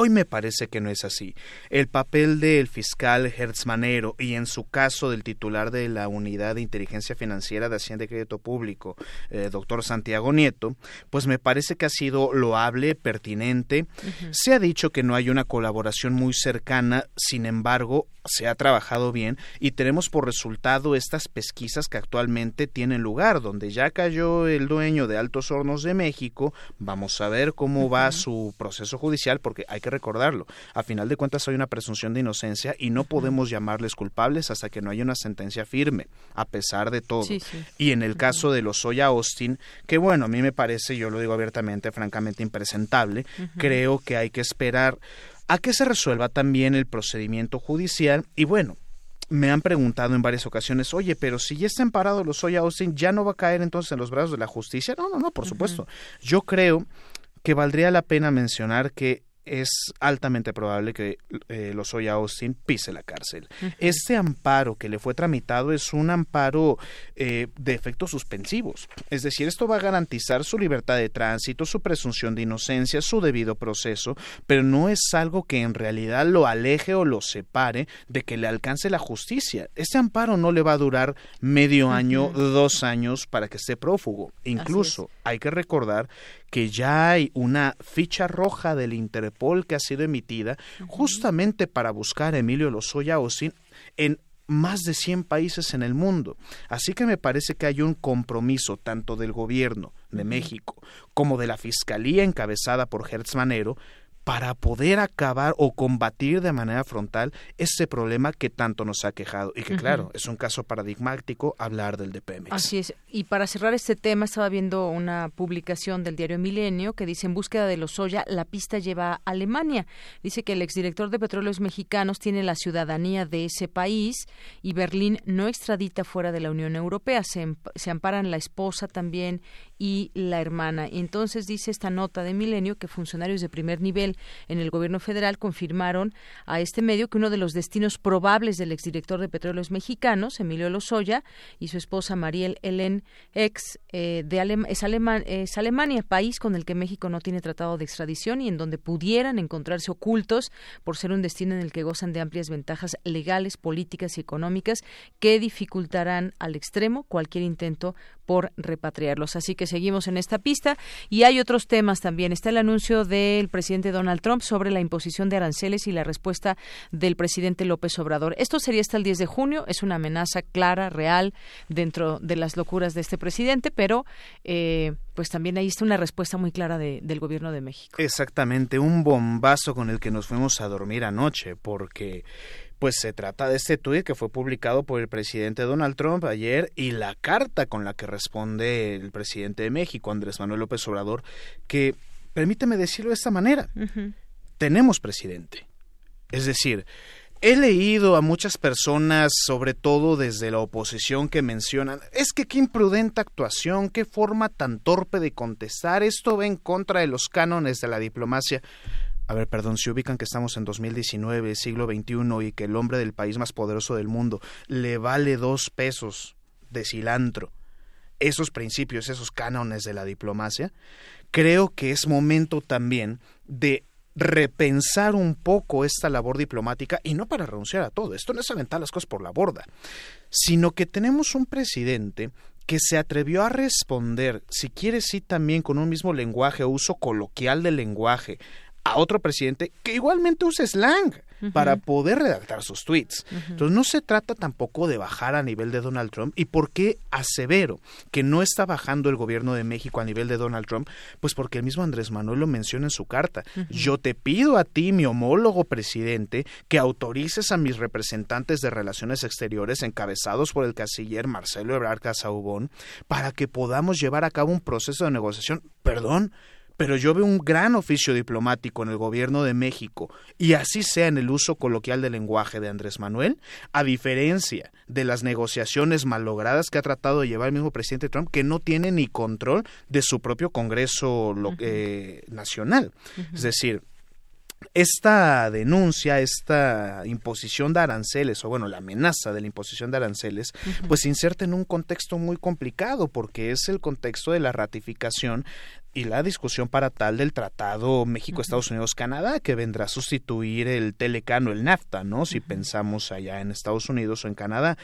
Hoy me parece que no es así. El papel del fiscal Hertzmanero y en su caso del titular de la Unidad de Inteligencia Financiera de Hacienda y Crédito Público, eh, doctor Santiago Nieto, pues me parece que ha sido loable, pertinente. Se ha dicho que no hay una colaboración muy cercana, sin embargo, se ha trabajado bien y tenemos por resultado estas pesquisas que actualmente tienen lugar, donde ya cayó el dueño de Altos Hornos de México, vamos a ver cómo va su proceso judicial, porque hay que recordarlo, a final de cuentas hay una presunción de inocencia y no podemos llamarles culpables hasta que no haya una sentencia firme, a pesar de todo. Y en el caso de los Soya Austin, que bueno, a mí me parece, yo lo digo abiertamente, francamente impresentable, creo que hay que esperar a que se resuelva también el procedimiento judicial y bueno, me han preguntado en varias ocasiones, oye, pero si ya está amparado los Soya Austin, ¿ya no va a caer entonces en los brazos de la justicia? No, no, no, por supuesto. Yo creo que valdría la pena mencionar que es altamente probable que eh, Lozoya Austin pise la cárcel. Este amparo que le fue tramitado es un amparo eh, de efectos suspensivos. Es decir, esto va a garantizar su libertad de tránsito, su presunción de inocencia, su debido proceso, pero no es algo que en realidad lo aleje o lo separe de que le alcance la justicia. Este amparo no le va a durar medio año, dos años para que esté prófugo. Incluso hay que recordar que ya hay una ficha roja del Interpol que ha sido emitida justamente para buscar a Emilio Lozoya Osin en más de 100 países en el mundo. Así que me parece que hay un compromiso tanto del gobierno de México como de la Fiscalía encabezada por Hertz Manero para poder acabar o combatir de manera frontal ese problema que tanto nos ha quejado y que claro, es un caso paradigmático hablar del DPMX. Así es. Y para cerrar este tema, estaba viendo una publicación del diario Milenio que dice en búsqueda de los soya, la pista lleva a Alemania. Dice que el exdirector de Petróleos Mexicanos tiene la ciudadanía de ese país y Berlín no extradita fuera de la Unión Europea. Se, se amparan la esposa también y la hermana. Entonces dice esta nota de Milenio que funcionarios de primer nivel en el gobierno federal confirmaron a este medio que uno de los destinos probables del exdirector de Petróleos Mexicanos, Emilio Lozoya, y su esposa Mariel Helen Ex eh, de es, es Alemania, país con el que México no tiene tratado de extradición y en donde pudieran encontrarse ocultos por ser un destino en el que gozan de amplias ventajas legales, políticas y económicas que dificultarán al extremo cualquier intento por repatriarlos. Así que seguimos en esta pista y hay otros temas también. Está el anuncio del presidente Donald Trump sobre la imposición de aranceles y la respuesta del presidente López Obrador. Esto sería hasta el 10 de junio. Es una amenaza clara, real, dentro de las locuras de este presidente, pero eh, pues también ahí está una respuesta muy clara del gobierno de México. Exactamente, un bombazo con el que nos fuimos a dormir anoche, porque pues se trata de este tuit que fue publicado por el presidente Donald Trump ayer y la carta con la que responde el presidente de México, Andrés Manuel López Obrador, que, permíteme decirlo de esta manera, tenemos presidente. Es decir, He leído a muchas personas, sobre todo desde la oposición, que mencionan, es que qué imprudente actuación, qué forma tan torpe de contestar, esto va en contra de los cánones de la diplomacia a ver, perdón, si ubican que estamos en 2019, siglo XXI, y que el hombre del país más poderoso del mundo le vale dos pesos de cilantro, esos principios, esos cánones de la diplomacia, creo que es momento también de repensar un poco esta labor diplomática y no para renunciar a todo, esto no es aventar las cosas por la borda, sino que tenemos un presidente que se atrevió a responder, si quiere sí también con un mismo lenguaje o uso coloquial del lenguaje, a otro presidente que igualmente use slang para poder redactar sus tweets. Entonces no se trata tampoco de bajar a nivel de Donald Trump. ¿Y por qué asevero que no está bajando el gobierno de México a nivel de Donald Trump? Pues porque el mismo Andrés Manuel lo menciona en su carta. Yo te pido a ti, mi homólogo presidente, que autorices a mis representantes de relaciones exteriores encabezados por el canciller Marcelo Ebrard Casaubón para que podamos llevar a cabo un proceso de negociación. Perdón, pero yo veo un gran oficio diplomático en el gobierno de México y así sea en el uso coloquial del lenguaje de Andrés Manuel, a diferencia de las negociaciones malogradas que ha tratado de llevar el mismo presidente Trump, que no tiene ni control de su propio Congreso eh, nacional. Es decir, esta denuncia, esta imposición de aranceles, o bueno, la amenaza de la imposición de aranceles, pues se inserta en un contexto muy complicado, porque es el contexto de la ratificación y la discusión para tal del Tratado México-Estados Unidos-Canadá, que vendrá a sustituir el Telecano, el NAFTA, ¿no? Si pensamos allá en Estados Unidos o en Canadá.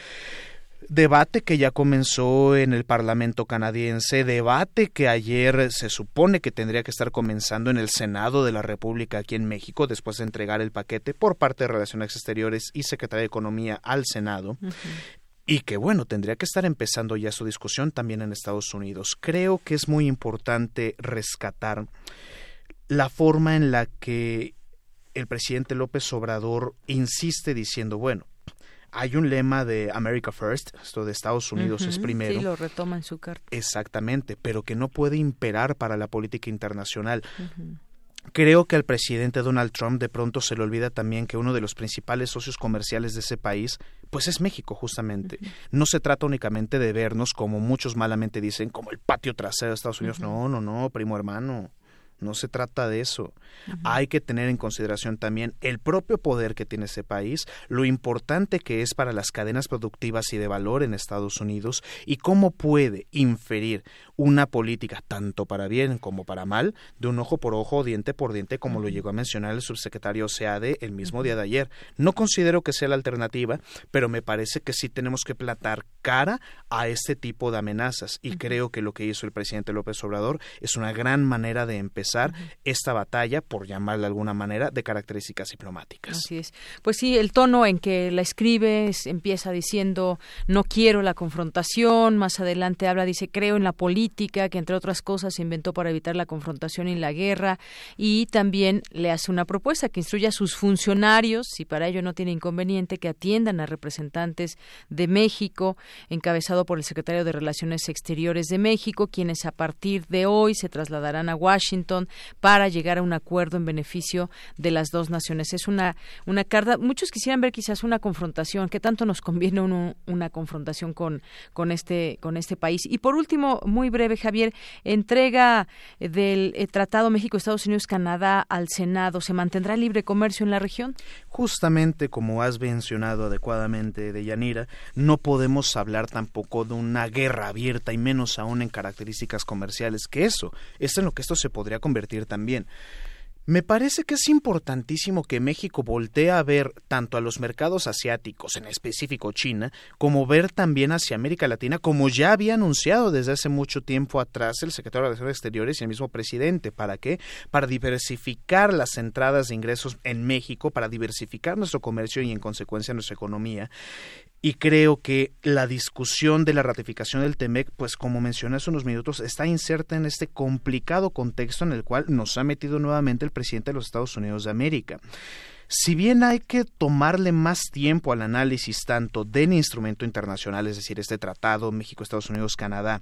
Debate que ya comenzó en el Parlamento canadiense, debate que ayer se supone que tendría que estar comenzando en el Senado de la República aquí en México, después de entregar el paquete por parte de Relaciones Exteriores y Secretaría de Economía al Senado. Y que bueno, tendría que estar empezando ya su discusión también en Estados Unidos. Creo que es muy importante rescatar la forma en la que el presidente López Obrador insiste diciendo, bueno, hay un lema de America First, esto de Estados Unidos es primero. Sí, lo retoma en su carta. Exactamente, pero que no puede imperar para la política internacional. Creo que al presidente Donald Trump de pronto se le olvida también que uno de los principales socios comerciales de ese país, pues es México justamente. No se trata únicamente de vernos como muchos malamente dicen, como el patio trasero de Estados Unidos. No, no, no, primo hermano. No se trata de eso. Hay que tener en consideración también el propio poder que tiene ese país, lo importante que es para las cadenas productivas y de valor en Estados Unidos y cómo puede inferir una política tanto para bien como para mal, de un ojo por ojo, diente por diente, como lo llegó a mencionar el subsecretario SEADE el mismo día de ayer. No considero que sea la alternativa, pero me parece que sí tenemos que platar cara a este tipo de amenazas y creo que lo que hizo el presidente López Obrador es una gran manera de empezar esta batalla, por llamarla de alguna manera, de características diplomáticas. Así es. Pues sí, el tono en que la escribe empieza diciendo no quiero la confrontación, más adelante habla, dice creo en la política, que entre otras cosas se inventó para evitar la confrontación y la guerra y también le hace una propuesta que instruya a sus funcionarios, si para ello no tiene inconveniente, que atiendan a representantes de México, encabezado por el secretario de Relaciones Exteriores de México, quienes a partir de hoy se trasladarán a Washington para llegar a un acuerdo en beneficio de las dos naciones. Es una, una carta, muchos quisieran ver quizás una confrontación, ¿qué tanto nos conviene una confrontación con, con, este, con este país? Y por último, muy breve, Javier, entrega del eh, Tratado México-Estados Unidos-Canadá al Senado. ¿Se mantendrá libre comercio en la región? Justamente como has mencionado adecuadamente, Deyanira, no podemos hablar tampoco de una guerra abierta y menos aún en características comerciales, que eso es en lo que esto se podría convertir también. Me parece que es importantísimo que México voltee a ver tanto a los mercados asiáticos, en específico China, como ver también hacia América Latina, como ya había anunciado desde hace mucho tiempo atrás el secretario de Relaciones Exteriores y el mismo presidente. ¿Para qué? Para diversificar las entradas de ingresos en México, para diversificar nuestro comercio y en consecuencia nuestra economía y creo que la discusión de la ratificación del TEMEC, pues como mencioné hace unos minutos, está inserta en este complicado contexto en el cual nos ha metido nuevamente el presidente de los Estados Unidos de América. Si bien hay que tomarle más tiempo al análisis tanto del instrumento internacional, es decir, este tratado México, Estados Unidos, Canadá,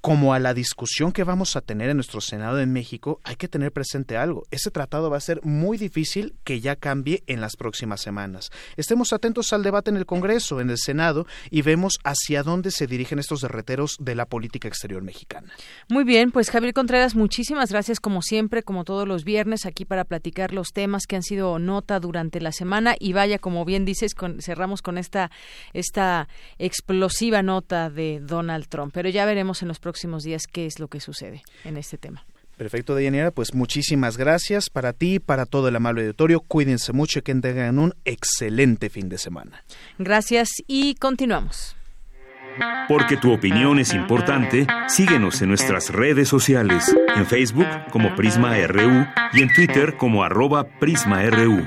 como a la discusión que vamos a tener en nuestro Senado de México, hay que tener presente algo. Ese tratado va a ser muy difícil que ya cambie en las próximas semanas. Estemos atentos al debate en el Congreso, en el Senado, y vemos hacia dónde se dirigen estos derreteros de la política exterior mexicana. Muy bien, pues Javier Contreras, muchísimas gracias como siempre, como todos los viernes, aquí para platicar los temas que han sido nota durante la semana. Y vaya, como bien dices, cerramos con esta, esta explosiva nota de Donald Trump. Pero ya veremos en los próximos próximos días qué es lo que sucede en este tema. Perfecto, Deyanira. Pues muchísimas gracias para ti y para todo el amable auditorio. Cuídense mucho y que tengan un excelente fin de semana. Gracias y continuamos. Porque tu opinión es importante, síguenos en nuestras redes sociales, en Facebook como Prisma RU y en Twitter como arroba PrismaRU.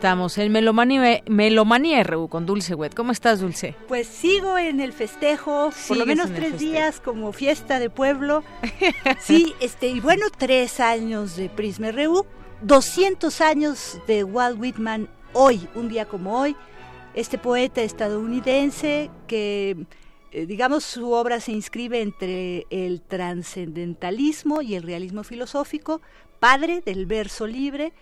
estamos en Melomanía, Melomanía RU con Dulce Wet. ¿Cómo estás, Dulce? Pues sigo en el festejo, por lo menos tres días como fiesta de pueblo. [LAUGHS] sí, este, y bueno, tres años de Prisma RU, 200 años de Walt Whitman hoy, un día como hoy. Este poeta estadounidense que eh, digamos, su obra se inscribe entre el trascendentalismo y el realismo filosófico, padre del verso libre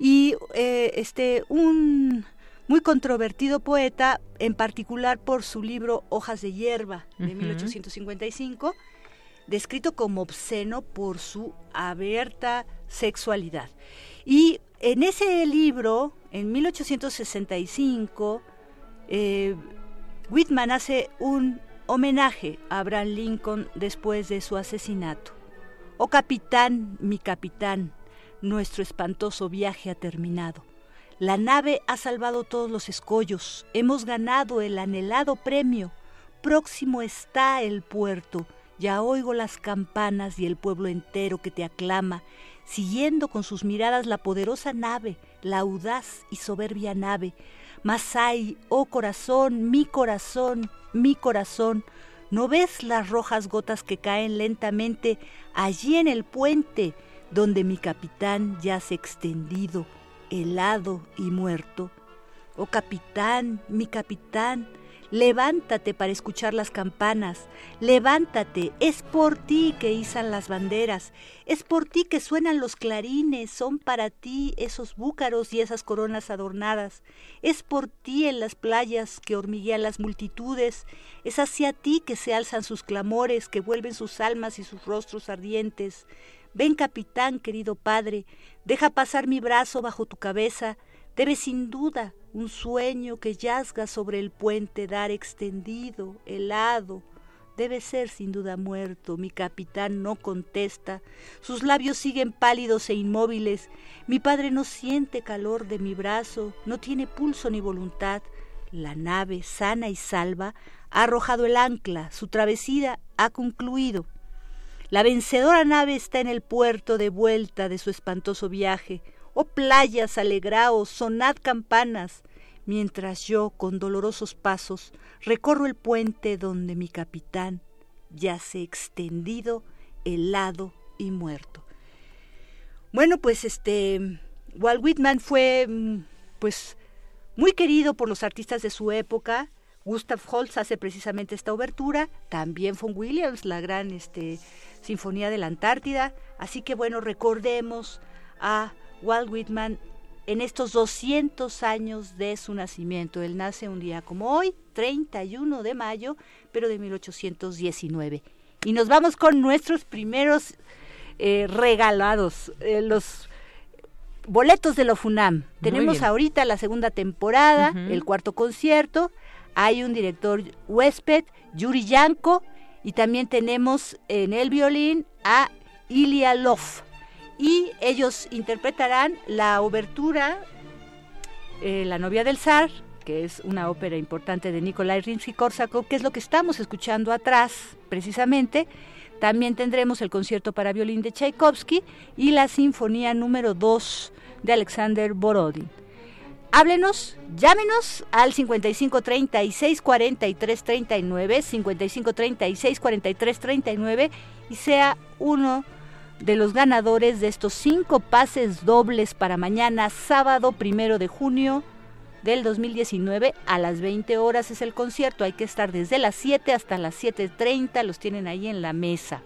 y eh, este un muy controvertido poeta, en particular por su libro Hojas de hierba de 1855, descrito como obsceno por su abierta sexualidad. Y en ese libro, en 1865, eh, Whitman hace un homenaje a Abraham Lincoln después de su asesinato. Oh capitán, mi capitán, nuestro espantoso viaje ha terminado. La nave ha salvado todos los escollos, hemos ganado el anhelado premio, próximo está el puerto, ya oigo las campanas y el pueblo entero que te aclama, siguiendo con sus miradas la poderosa nave, la audaz y soberbia nave. Mas hay, oh corazón, mi corazón, mi corazón, ¿no ves las rojas gotas que caen lentamente allí en el puente, donde mi capitán yace extendido, helado y muerto? Oh capitán, mi capitán, Levántate para escuchar las campanas, levántate, es por ti que izan las banderas, es por ti que suenan los clarines, son para ti esos búcaros y esas coronas adornadas, es por ti en las playas que hormiguean las multitudes, es hacia ti que se alzan sus clamores, que vuelven sus almas y sus rostros ardientes. Ven, capitán, querido padre, deja pasar mi brazo bajo tu cabeza, Debe sin duda un sueño que yazga sobre el puente dar extendido, helado. Debe ser sin duda muerto. Mi capitán no contesta. Sus labios siguen pálidos e inmóviles. Mi padre no siente calor de mi brazo, no tiene pulso ni voluntad. La nave, sana y salva, ha arrojado el ancla, su travesía ha concluido. La vencedora nave está en el puerto de vuelta de su espantoso viaje. Oh playas, alegraos, sonad campanas, mientras yo con dolorosos pasos recorro el puente donde mi capitán yace extendido, helado y muerto. Bueno, pues este Walt Whitman fue mm, pues muy querido por los artistas de su época. Gustav Holst hace precisamente esta obertura, también von Williams, la gran este, Sinfonía de la Antártida. Así que bueno, recordemos a Walt Whitman en estos 200 años de su nacimiento. Él nace un día como hoy, 31 de mayo, pero de 1819. Y nos vamos con nuestros primeros eh, regalados, eh, los boletos de la FUNAM. Tenemos ahorita la segunda temporada, el cuarto concierto. Hay un director huésped, Yuri Yanko, y también tenemos en el violín a Ilya Love y ellos interpretarán la obertura eh, La novia del zar, que es una ópera importante de Nikolai Rimsky-Korsakov, que es lo que estamos escuchando atrás precisamente. También tendremos el concierto para violín de Tchaikovsky y la sinfonía número 2 de Alexander Borodin. Háblenos, llámenos al 55 36 43 39, 55 36 43 39 y sea uno de los ganadores de estos cinco pases dobles para mañana, sábado primero de junio del 2019 a las 20 horas es el concierto. Hay que estar desde las 7 hasta las 7.30, los tienen ahí en la mesa.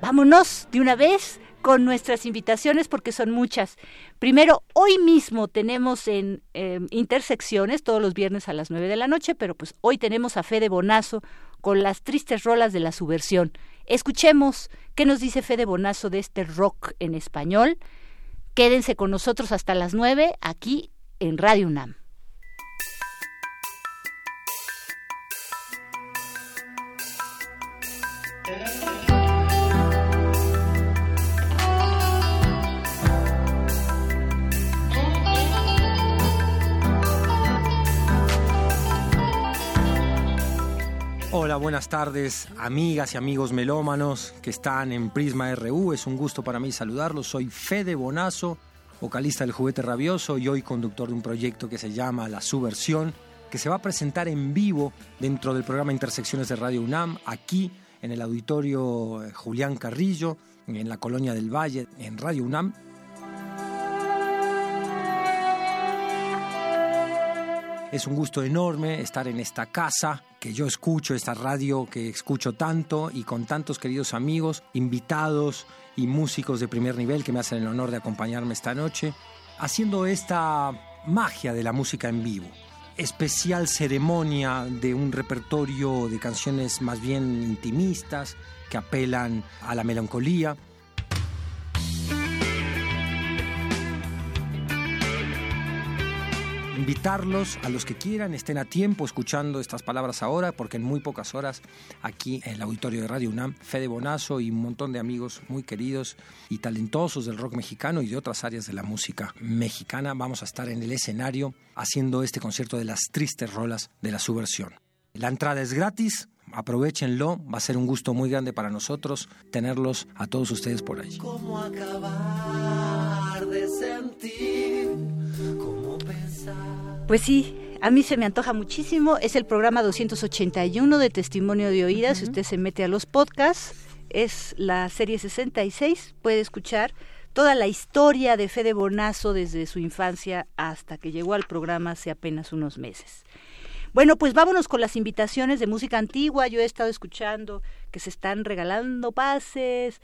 Vámonos de una vez con nuestras invitaciones porque son muchas. Primero, hoy mismo tenemos en em, intersecciones, todos los viernes a las 9 de la noche, pero pues hoy tenemos a Fede Bonazo con las tristes rolas de la subversión. Escuchemos qué nos dice Fede Bonazo de este rock en español. Quédense con nosotros hasta las 9 aquí en Radio UNAM. Hola, buenas tardes, amigas y amigos melómanos que están en Prisma RU. Es un gusto para mí saludarlos. Soy Fede Bonazo, vocalista del Juguete Rabioso y hoy conductor de un proyecto que se llama La Subversión, que se va a presentar en vivo dentro del programa Intersecciones de Radio UNAM, aquí en el auditorio eh, Julián Carrillo, en la Colonia del Valle, en Radio UNAM. Es un gusto enorme estar en esta casa que yo escucho, esta radio que escucho tanto y con tantos queridos amigos, invitados y músicos de primer nivel que me hacen el honor de acompañarme esta noche, haciendo esta magia de la música en vivo. Especial ceremonia de un repertorio de canciones más bien intimistas que apelan a la melancolía invitarlos a los que quieran, estén a tiempo escuchando estas palabras ahora, porque en muy pocas horas aquí en el auditorio de Radio UNAM, Fede Bonazo y un montón de amigos muy queridos y talentosos del rock mexicano y de otras áreas de la música mexicana, vamos a estar en el escenario haciendo este concierto de las tristes rolas de la subversión. La entrada es gratis, aprovechenlo, va a ser un gusto muy grande para nosotros tenerlos a todos ustedes por allí. ¿Cómo acabar de sentir? Pues sí, a mí se me antoja muchísimo. Es el programa 281 de Testimonio de Oídas. Si usted se mete a los podcasts, es la serie 66. Puede escuchar toda la historia de Fede Bonazo desde su infancia hasta que llegó al programa hace apenas unos meses. Bueno, pues vámonos con las invitaciones de música antigua. Yo he estado escuchando que se están regalando pases.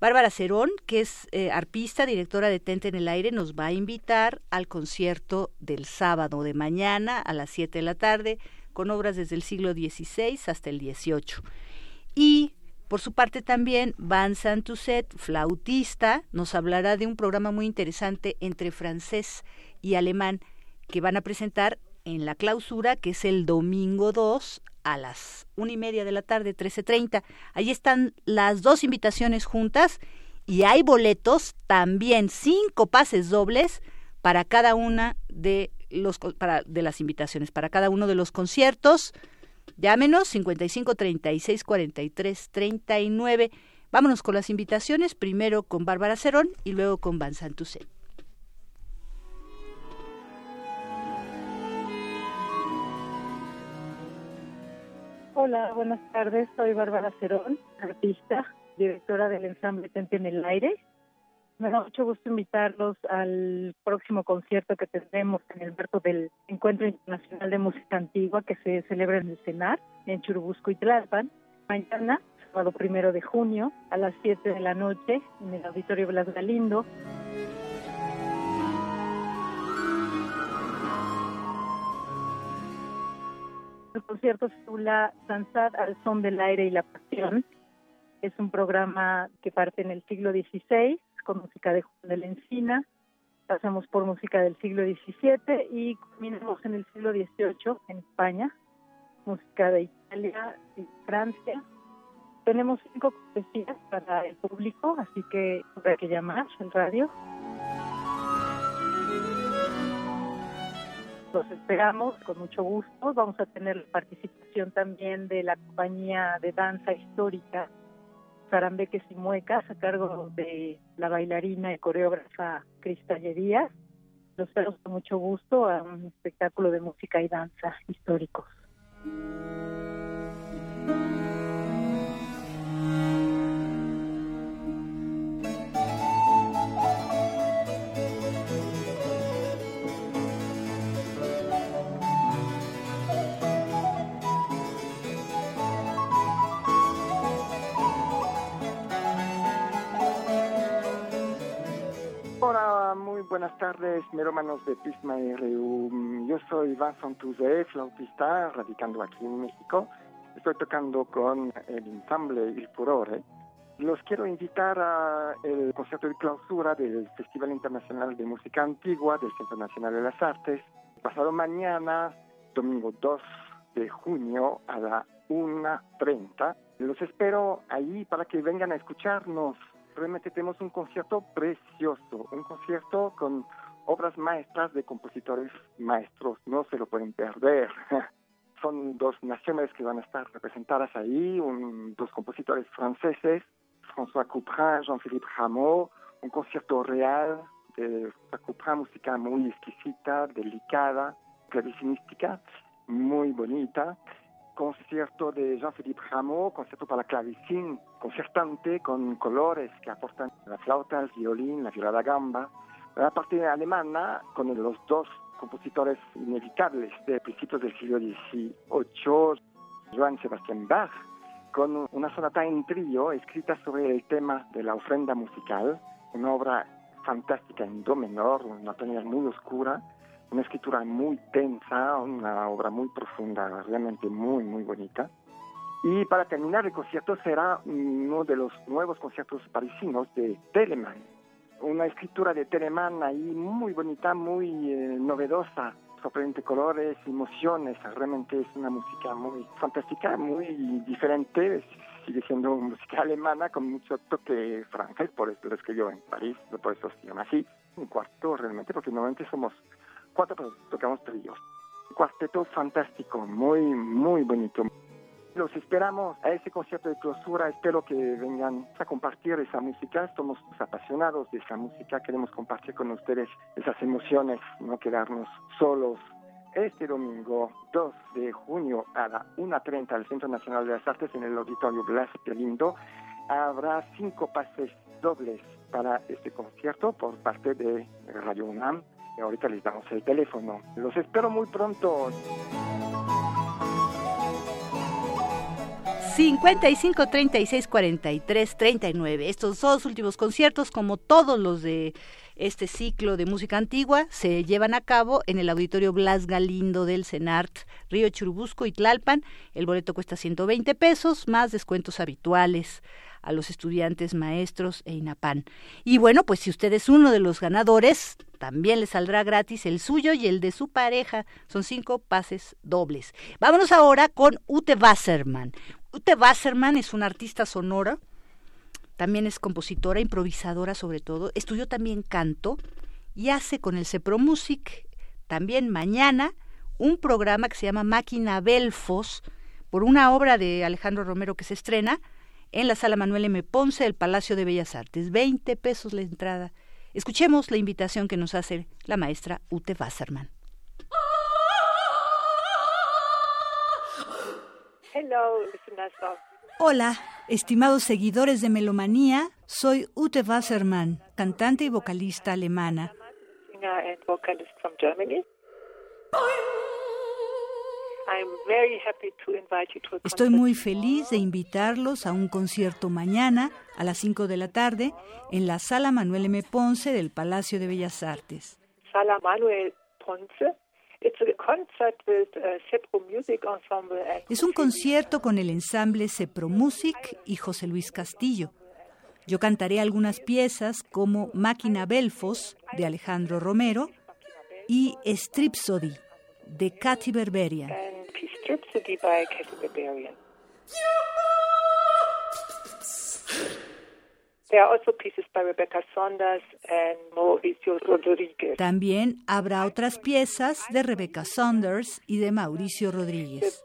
Bárbara Cerón, que es eh, arpista, directora de Tente en el Aire, nos va a invitar al concierto del sábado de mañana a las 7 de la tarde, con obras desde el siglo XVI hasta el XVIII. Y por su parte también Van Santuset, flautista, nos hablará de un programa muy interesante entre francés y alemán que van a presentar en la clausura, que es el domingo 2 a las una y media de la tarde, 13.30. Ahí están las dos invitaciones juntas y hay boletos, también cinco pases dobles para cada una de, los, para, de las invitaciones, para cada uno de los conciertos. Llámenos 55 36 43 39. Vámonos con las invitaciones, primero con Bárbara Cerón y luego con Van Santucen. Hola, buenas tardes. Soy Bárbara Cerón, artista, directora del ensamble Tente en el Aire. Me da mucho gusto invitarlos al próximo concierto que tendremos en el marco del Encuentro Internacional de Música Antigua que se celebra en el CENAR, en Churubusco y Tlalpan. Mañana, sábado primero de junio, a las 7 de la noche, en el Auditorio Blas Galindo. El concierto se titula Danzad al son del aire y la pasión. Es un programa que parte en el siglo XVI con música de Juan de la Encina. Pasamos por música del siglo XVII y culminamos en el siglo XVIII en España. Música de Italia y Francia. Tenemos cinco cortesías para el público, así que habrá que llamar al radio Los esperamos con mucho gusto. Vamos a tener la participación también de la compañía de danza histórica Zarambeques y Muecas a cargo de la bailarina y coreógrafa Cristal Díaz. Los esperamos con mucho gusto a un espectáculo de música y danza históricos. Muy buenas tardes, meromanos de Prisma RU. Yo soy Vincent Touzé, flautista, radicando aquí en México. Estoy tocando con el ensamble Il Furore. Los quiero invitar al concierto de clausura del Festival Internacional de Música Antigua del Centro Nacional de las Artes, pasado mañana, domingo 2 de junio a la 1.30. Los espero ahí para que vengan a escucharnos realmente tenemos un concierto precioso, un concierto con obras maestras de compositores maestros, no se lo pueden perder. [LAUGHS] Son dos naciones que van a estar representadas ahí, dos compositores franceses, François Couperin, Jean-Philippe Rameau, un concierto real de François Couperin, música muy exquisita, delicada, clavicinística, muy bonita concierto de Jean-Philippe Rameau, concierto para clavicín, concertante con colores que aportan la flauta, el violín, la viola da gamba. La parte alemana, con los dos compositores inevitables de principios del siglo XVIII, Johann Sebastian Bach, con una sonata en trío escrita sobre el tema de la ofrenda musical, una obra fantástica en do menor, una tonalidad muy oscura, una escritura muy tensa, una obra muy profunda, realmente muy, muy bonita. Y para terminar el concierto será uno de los nuevos conciertos parisinos de Telemann. Una escritura de Telemann ahí muy bonita, muy eh, novedosa, sorprendente colores, emociones. Realmente es una música muy fantástica, muy diferente. Sigue siendo música alemana con mucho toque francés, por eso lo escribió en París, por eso se llama así. Un cuarto realmente, porque normalmente somos cuatro, pero tocamos. Un cuarteto fantástico, muy, muy bonito. Los esperamos a ese concierto de clausura. Espero que vengan a compartir esa música. Somos apasionados de esa música. Queremos compartir con ustedes esas emociones, no quedarnos solos. Este domingo 2 de junio a la 1.30 al Centro Nacional de las Artes en el Auditorio Blas Lindo habrá cinco pases dobles para este concierto por parte de Radio UNAM. Ahorita les damos el teléfono. Los espero muy pronto. 55 36 43 39. Estos dos últimos conciertos, como todos los de este ciclo de música antigua, se llevan a cabo en el Auditorio Blas Galindo del CENART, Río Churubusco y Tlalpan. El boleto cuesta 120 pesos, más descuentos habituales a los estudiantes, maestros e INAPAN. Y bueno, pues si usted es uno de los ganadores, también le saldrá gratis el suyo y el de su pareja. Son cinco pases dobles. Vámonos ahora con Ute Wasserman. Ute Wasserman es una artista sonora, también es compositora, improvisadora sobre todo, estudió también canto y hace con el Cepro Music también mañana un programa que se llama Máquina Belfos por una obra de Alejandro Romero que se estrena en la sala Manuel M. Ponce del Palacio de Bellas Artes. 20 pesos la entrada. Escuchemos la invitación que nos hace la maestra Ute Wasserman. Hola, estimados seguidores de Melomanía, soy Ute Wassermann, cantante y vocalista alemana. Estoy muy feliz de invitarlos a un concierto mañana a las 5 de la tarde en la Sala Manuel M. Ponce del Palacio de Bellas Artes. Sala Manuel Ponce es un concierto con el ensamble Cepro Music y José Luis Castillo. Yo cantaré algunas piezas como Máquina Belfos de Alejandro Romero y Stripsody de Katy Berberian. También habrá otras piezas de Rebecca Saunders y de Mauricio Rodríguez.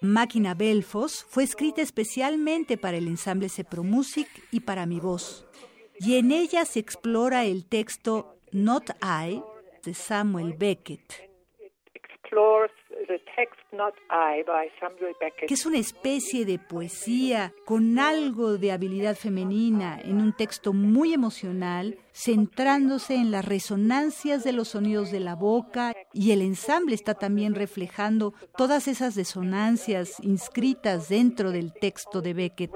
Máquina Belfos fue escrita especialmente para el ensamble Cepro Music y para mi voz. Y en ella se explora el texto Not I de Samuel Beckett que es una especie de poesía con algo de habilidad femenina en un texto muy emocional, centrándose en las resonancias de los sonidos de la boca y el ensamble está también reflejando todas esas resonancias inscritas dentro del texto de Beckett.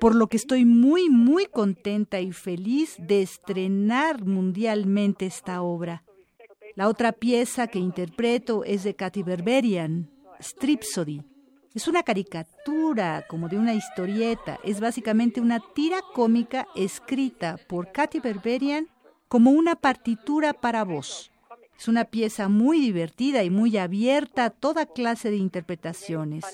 Por lo que estoy muy, muy contenta y feliz de estrenar mundialmente esta obra. La otra pieza que interpreto es de Katy Berberian, Stripsody. Es una caricatura, como de una historieta. Es básicamente una tira cómica escrita por Katy Berberian como una partitura para voz. Es una pieza muy divertida y muy abierta a toda clase de interpretaciones.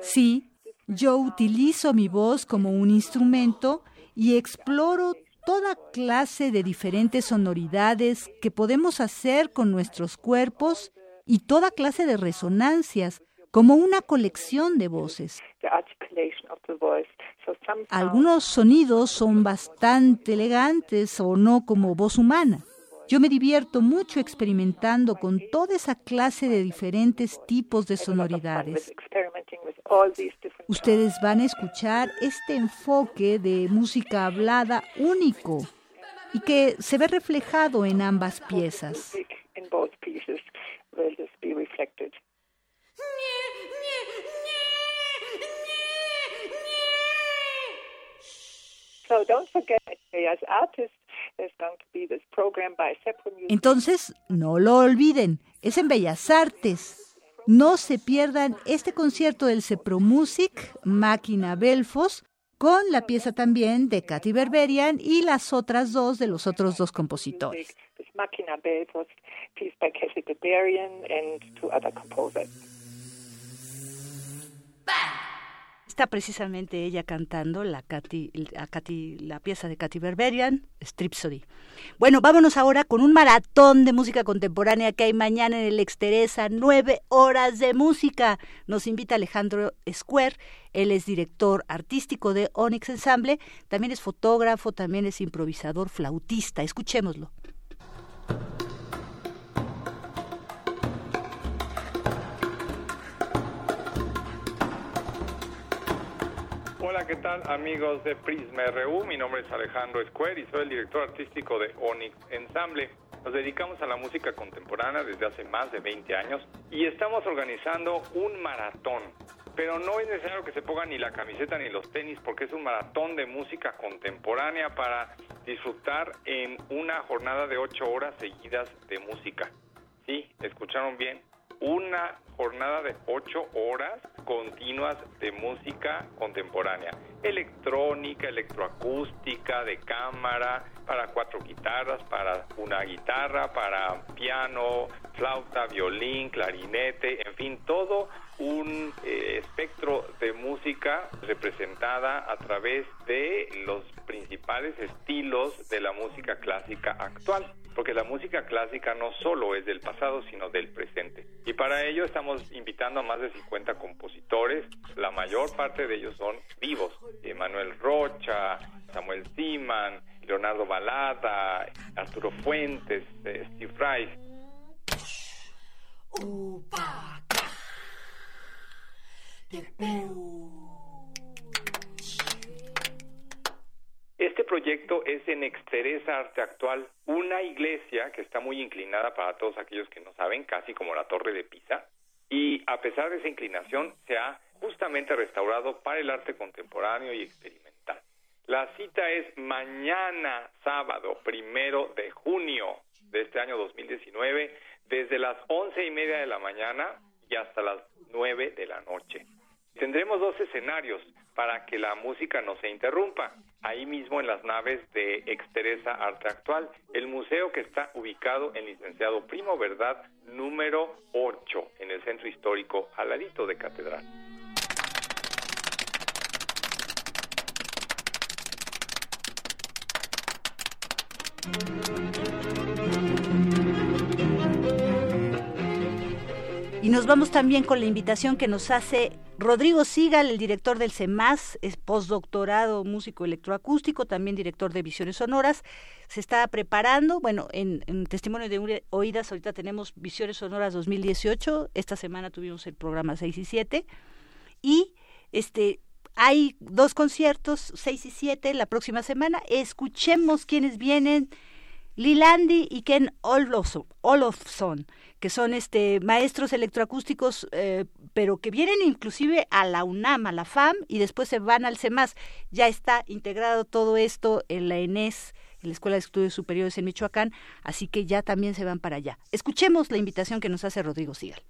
Sí, yo utilizo mi voz como un instrumento y exploro toda clase de diferentes sonoridades que podemos hacer con nuestros cuerpos y toda clase de resonancias, como una colección de voces. Algunos sonidos son bastante elegantes o no como voz humana. Yo me divierto mucho experimentando con toda esa clase de diferentes tipos de sonoridades. Ustedes van a escuchar este enfoque de música hablada único y que se ve reflejado en ambas piezas. Entonces, no lo olviden, es en Bellas Artes. No se pierdan este concierto del Cepro Music, Máquina Belfos, con la pieza también de Katy Berberian y las otras dos de los otros dos compositores. Máquina Está precisamente ella cantando la, la pieza de Katy Berberian, Stripsody. Bueno, vámonos ahora con un maratón de música contemporánea que hay mañana en el Exteresa, nueve horas de música. Nos invita Alejandro Square, él es director artístico de Onyx Ensemble, también es fotógrafo, también es improvisador, flautista. Escuchémoslo. Hola, ¿qué tal amigos de Prisma RU? Mi nombre es Alejandro Square y soy el director artístico de Onyx Ensemble. Nos dedicamos a la música contemporánea desde hace más de 20 años y estamos organizando un maratón. Pero no es necesario que se pongan ni la camiseta ni los tenis porque es un maratón de música contemporánea para disfrutar en una jornada de 8 horas seguidas de música. Sí, escucharon bien, una jornada de ocho horas continuas de música contemporánea, electrónica, electroacústica, de cámara, para cuatro guitarras, para una guitarra, para piano, flauta, violín, clarinete, en fin, todo un eh, espectro de música representada a través de los principales estilos de la música clásica actual, porque la música clásica no solo es del pasado, sino del presente. Y para ello estamos invitando a más de 50 compositores, la mayor parte de ellos son vivos, Manuel Rocha, Samuel Siman, Leonardo Balada, Arturo Fuentes, eh, Steve Rice. Este proyecto es en Exteresa Arte Actual, una iglesia que está muy inclinada para todos aquellos que no saben, casi como la Torre de Pisa, y a pesar de esa inclinación se ha justamente restaurado para el arte contemporáneo y experimental. La cita es mañana, sábado, primero de junio de este año 2019, desde las once y media de la mañana y hasta las nueve de la noche. Tendremos dos escenarios para que la música no se interrumpa. Ahí mismo en las naves de Exteresa Arte Actual, el museo que está ubicado en Licenciado Primo Verdad número 8 en el centro histórico al ladito de Catedral. Nos vamos también con la invitación que nos hace Rodrigo Sigal, el director del CEMAS, es postdoctorado músico electroacústico, también director de Visiones Sonoras. Se está preparando, bueno, en, Testimonio de Oídas ahorita tenemos Visiones Sonoras 2018, esta semana tuvimos el programa 6 y 7, y este hay dos conciertos, 6 y 7, la próxima semana. Escuchemos quiénes vienen, Lilandi y Ken Olofsson que son este maestros electroacústicos, eh, pero que vienen inclusive a la UNAM, a la FAM, y después se van al CEMAS. Ya está integrado todo esto en la ENES, en la Escuela de Estudios Superiores en Michoacán, así que ya también se van para allá. Escuchemos la invitación que nos hace Rodrigo Sigal.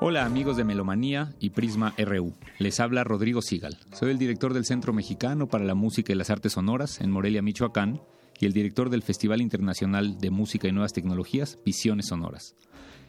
Hola amigos de Melomanía y Prisma RU. Les habla Rodrigo Sigal. Soy el director del Centro Mexicano para la Música y las Artes Sonoras en Morelia, Michoacán, y el director del Festival Internacional de Música y Nuevas Tecnologías, Visiones Sonoras.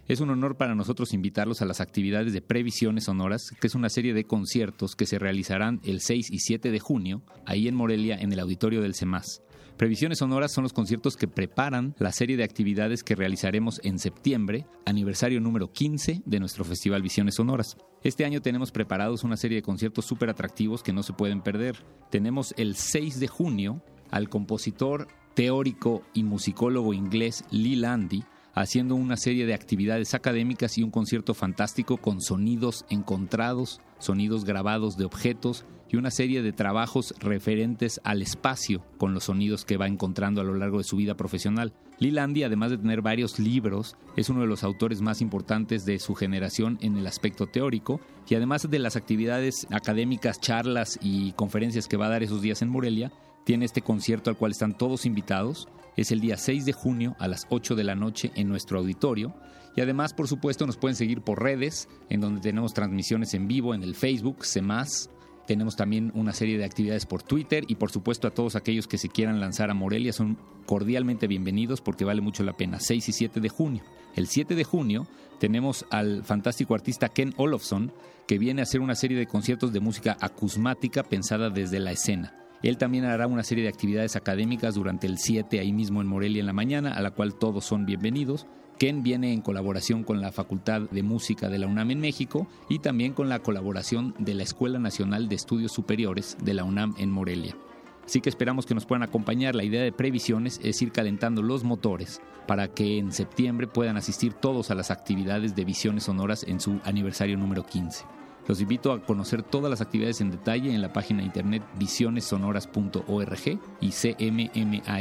Es un honor para nosotros invitarlos a las actividades de Previsiones Sonoras, que es una serie de conciertos que se realizarán el 6 y 7 de junio, ahí en Morelia, en el auditorio del CEMAS. Previsiones Sonoras son los conciertos que preparan la serie de actividades que realizaremos en septiembre, aniversario número 15 de nuestro Festival Visiones Sonoras. Este año tenemos preparados una serie de conciertos súper atractivos que no se pueden perder. Tenemos el 6 de junio al compositor teórico y musicólogo inglés Lee Landy haciendo una serie de actividades académicas y un concierto fantástico con sonidos encontrados, sonidos grabados de objetos y una serie de trabajos referentes al espacio con los sonidos que va encontrando a lo largo de su vida profesional. Lilandi, además de tener varios libros, es uno de los autores más importantes de su generación en el aspecto teórico y además de las actividades académicas, charlas y conferencias que va a dar esos días en Morelia, tiene este concierto al cual están todos invitados. Es el día 6 de junio a las 8 de la noche en nuestro auditorio. Y además, por supuesto, nos pueden seguir por redes, en donde tenemos transmisiones en vivo en el Facebook, CEMAS, tenemos también una serie de actividades por Twitter y por supuesto a todos aquellos que se quieran lanzar a Morelia son cordialmente bienvenidos porque vale mucho la pena. 6 y 7 de junio. El 7 de junio tenemos al fantástico artista Ken Olofsson que viene a hacer una serie de conciertos de música acusmática pensada desde la escena. Él también hará una serie de actividades académicas durante el 7 ahí mismo en Morelia en la mañana, a la cual todos son bienvenidos. Ken viene en colaboración con la Facultad de Música de la UNAM en México y también con la colaboración de la Escuela Nacional de Estudios Superiores de la UNAM en Morelia. Así que esperamos que nos puedan acompañar. La idea de previsiones es ir calentando los motores para que en septiembre puedan asistir todos a las actividades de visiones sonoras en su aniversario número 15. Los invito a conocer todas las actividades en detalle en la página internet visionessonoras.org y cmmas.org.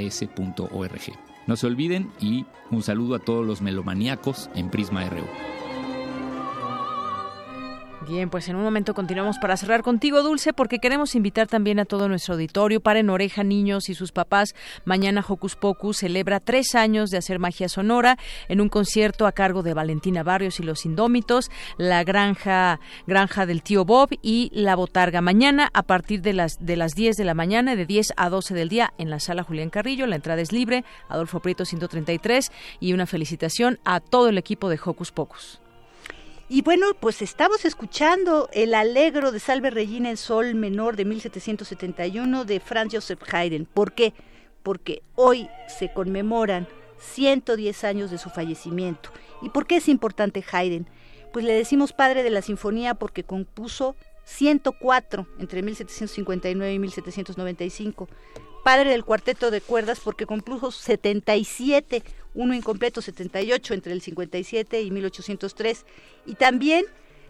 No se olviden y un saludo a todos los melomaníacos en Prisma RU. Bien, pues en un momento continuamos para cerrar contigo, Dulce, porque queremos invitar también a todo nuestro auditorio. en oreja, niños y sus papás. Mañana Hocus Pocus celebra tres años de hacer magia sonora en un concierto a cargo de Valentina Barrios y los Indómitos, la granja, granja del tío Bob y la botarga. Mañana a partir de las, de las 10 de la mañana, de 10 a 12 del día, en la sala Julián Carrillo. La entrada es libre, Adolfo Prieto 133. Y una felicitación a todo el equipo de Hocus Pocus. Y bueno, pues estamos escuchando el Alegro de Salve Regina en Sol Menor de 1771 de Franz Joseph Haydn. ¿Por qué? Porque hoy se conmemoran 110 años de su fallecimiento. ¿Y por qué es importante Haydn? Pues le decimos padre de la sinfonía porque compuso 104 entre 1759 y 1795 padre del cuarteto de cuerdas porque compuso 77, uno incompleto 78 entre el 57 y 1803 y también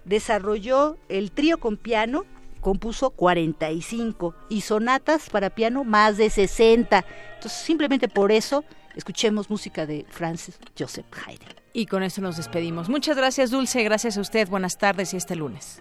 desarrolló el trío con piano, compuso 45 y sonatas para piano más de 60. Entonces, simplemente por eso escuchemos música de Francis Joseph Haydn. Y con eso nos despedimos. Muchas gracias, Dulce. Gracias a usted. Buenas tardes y este lunes.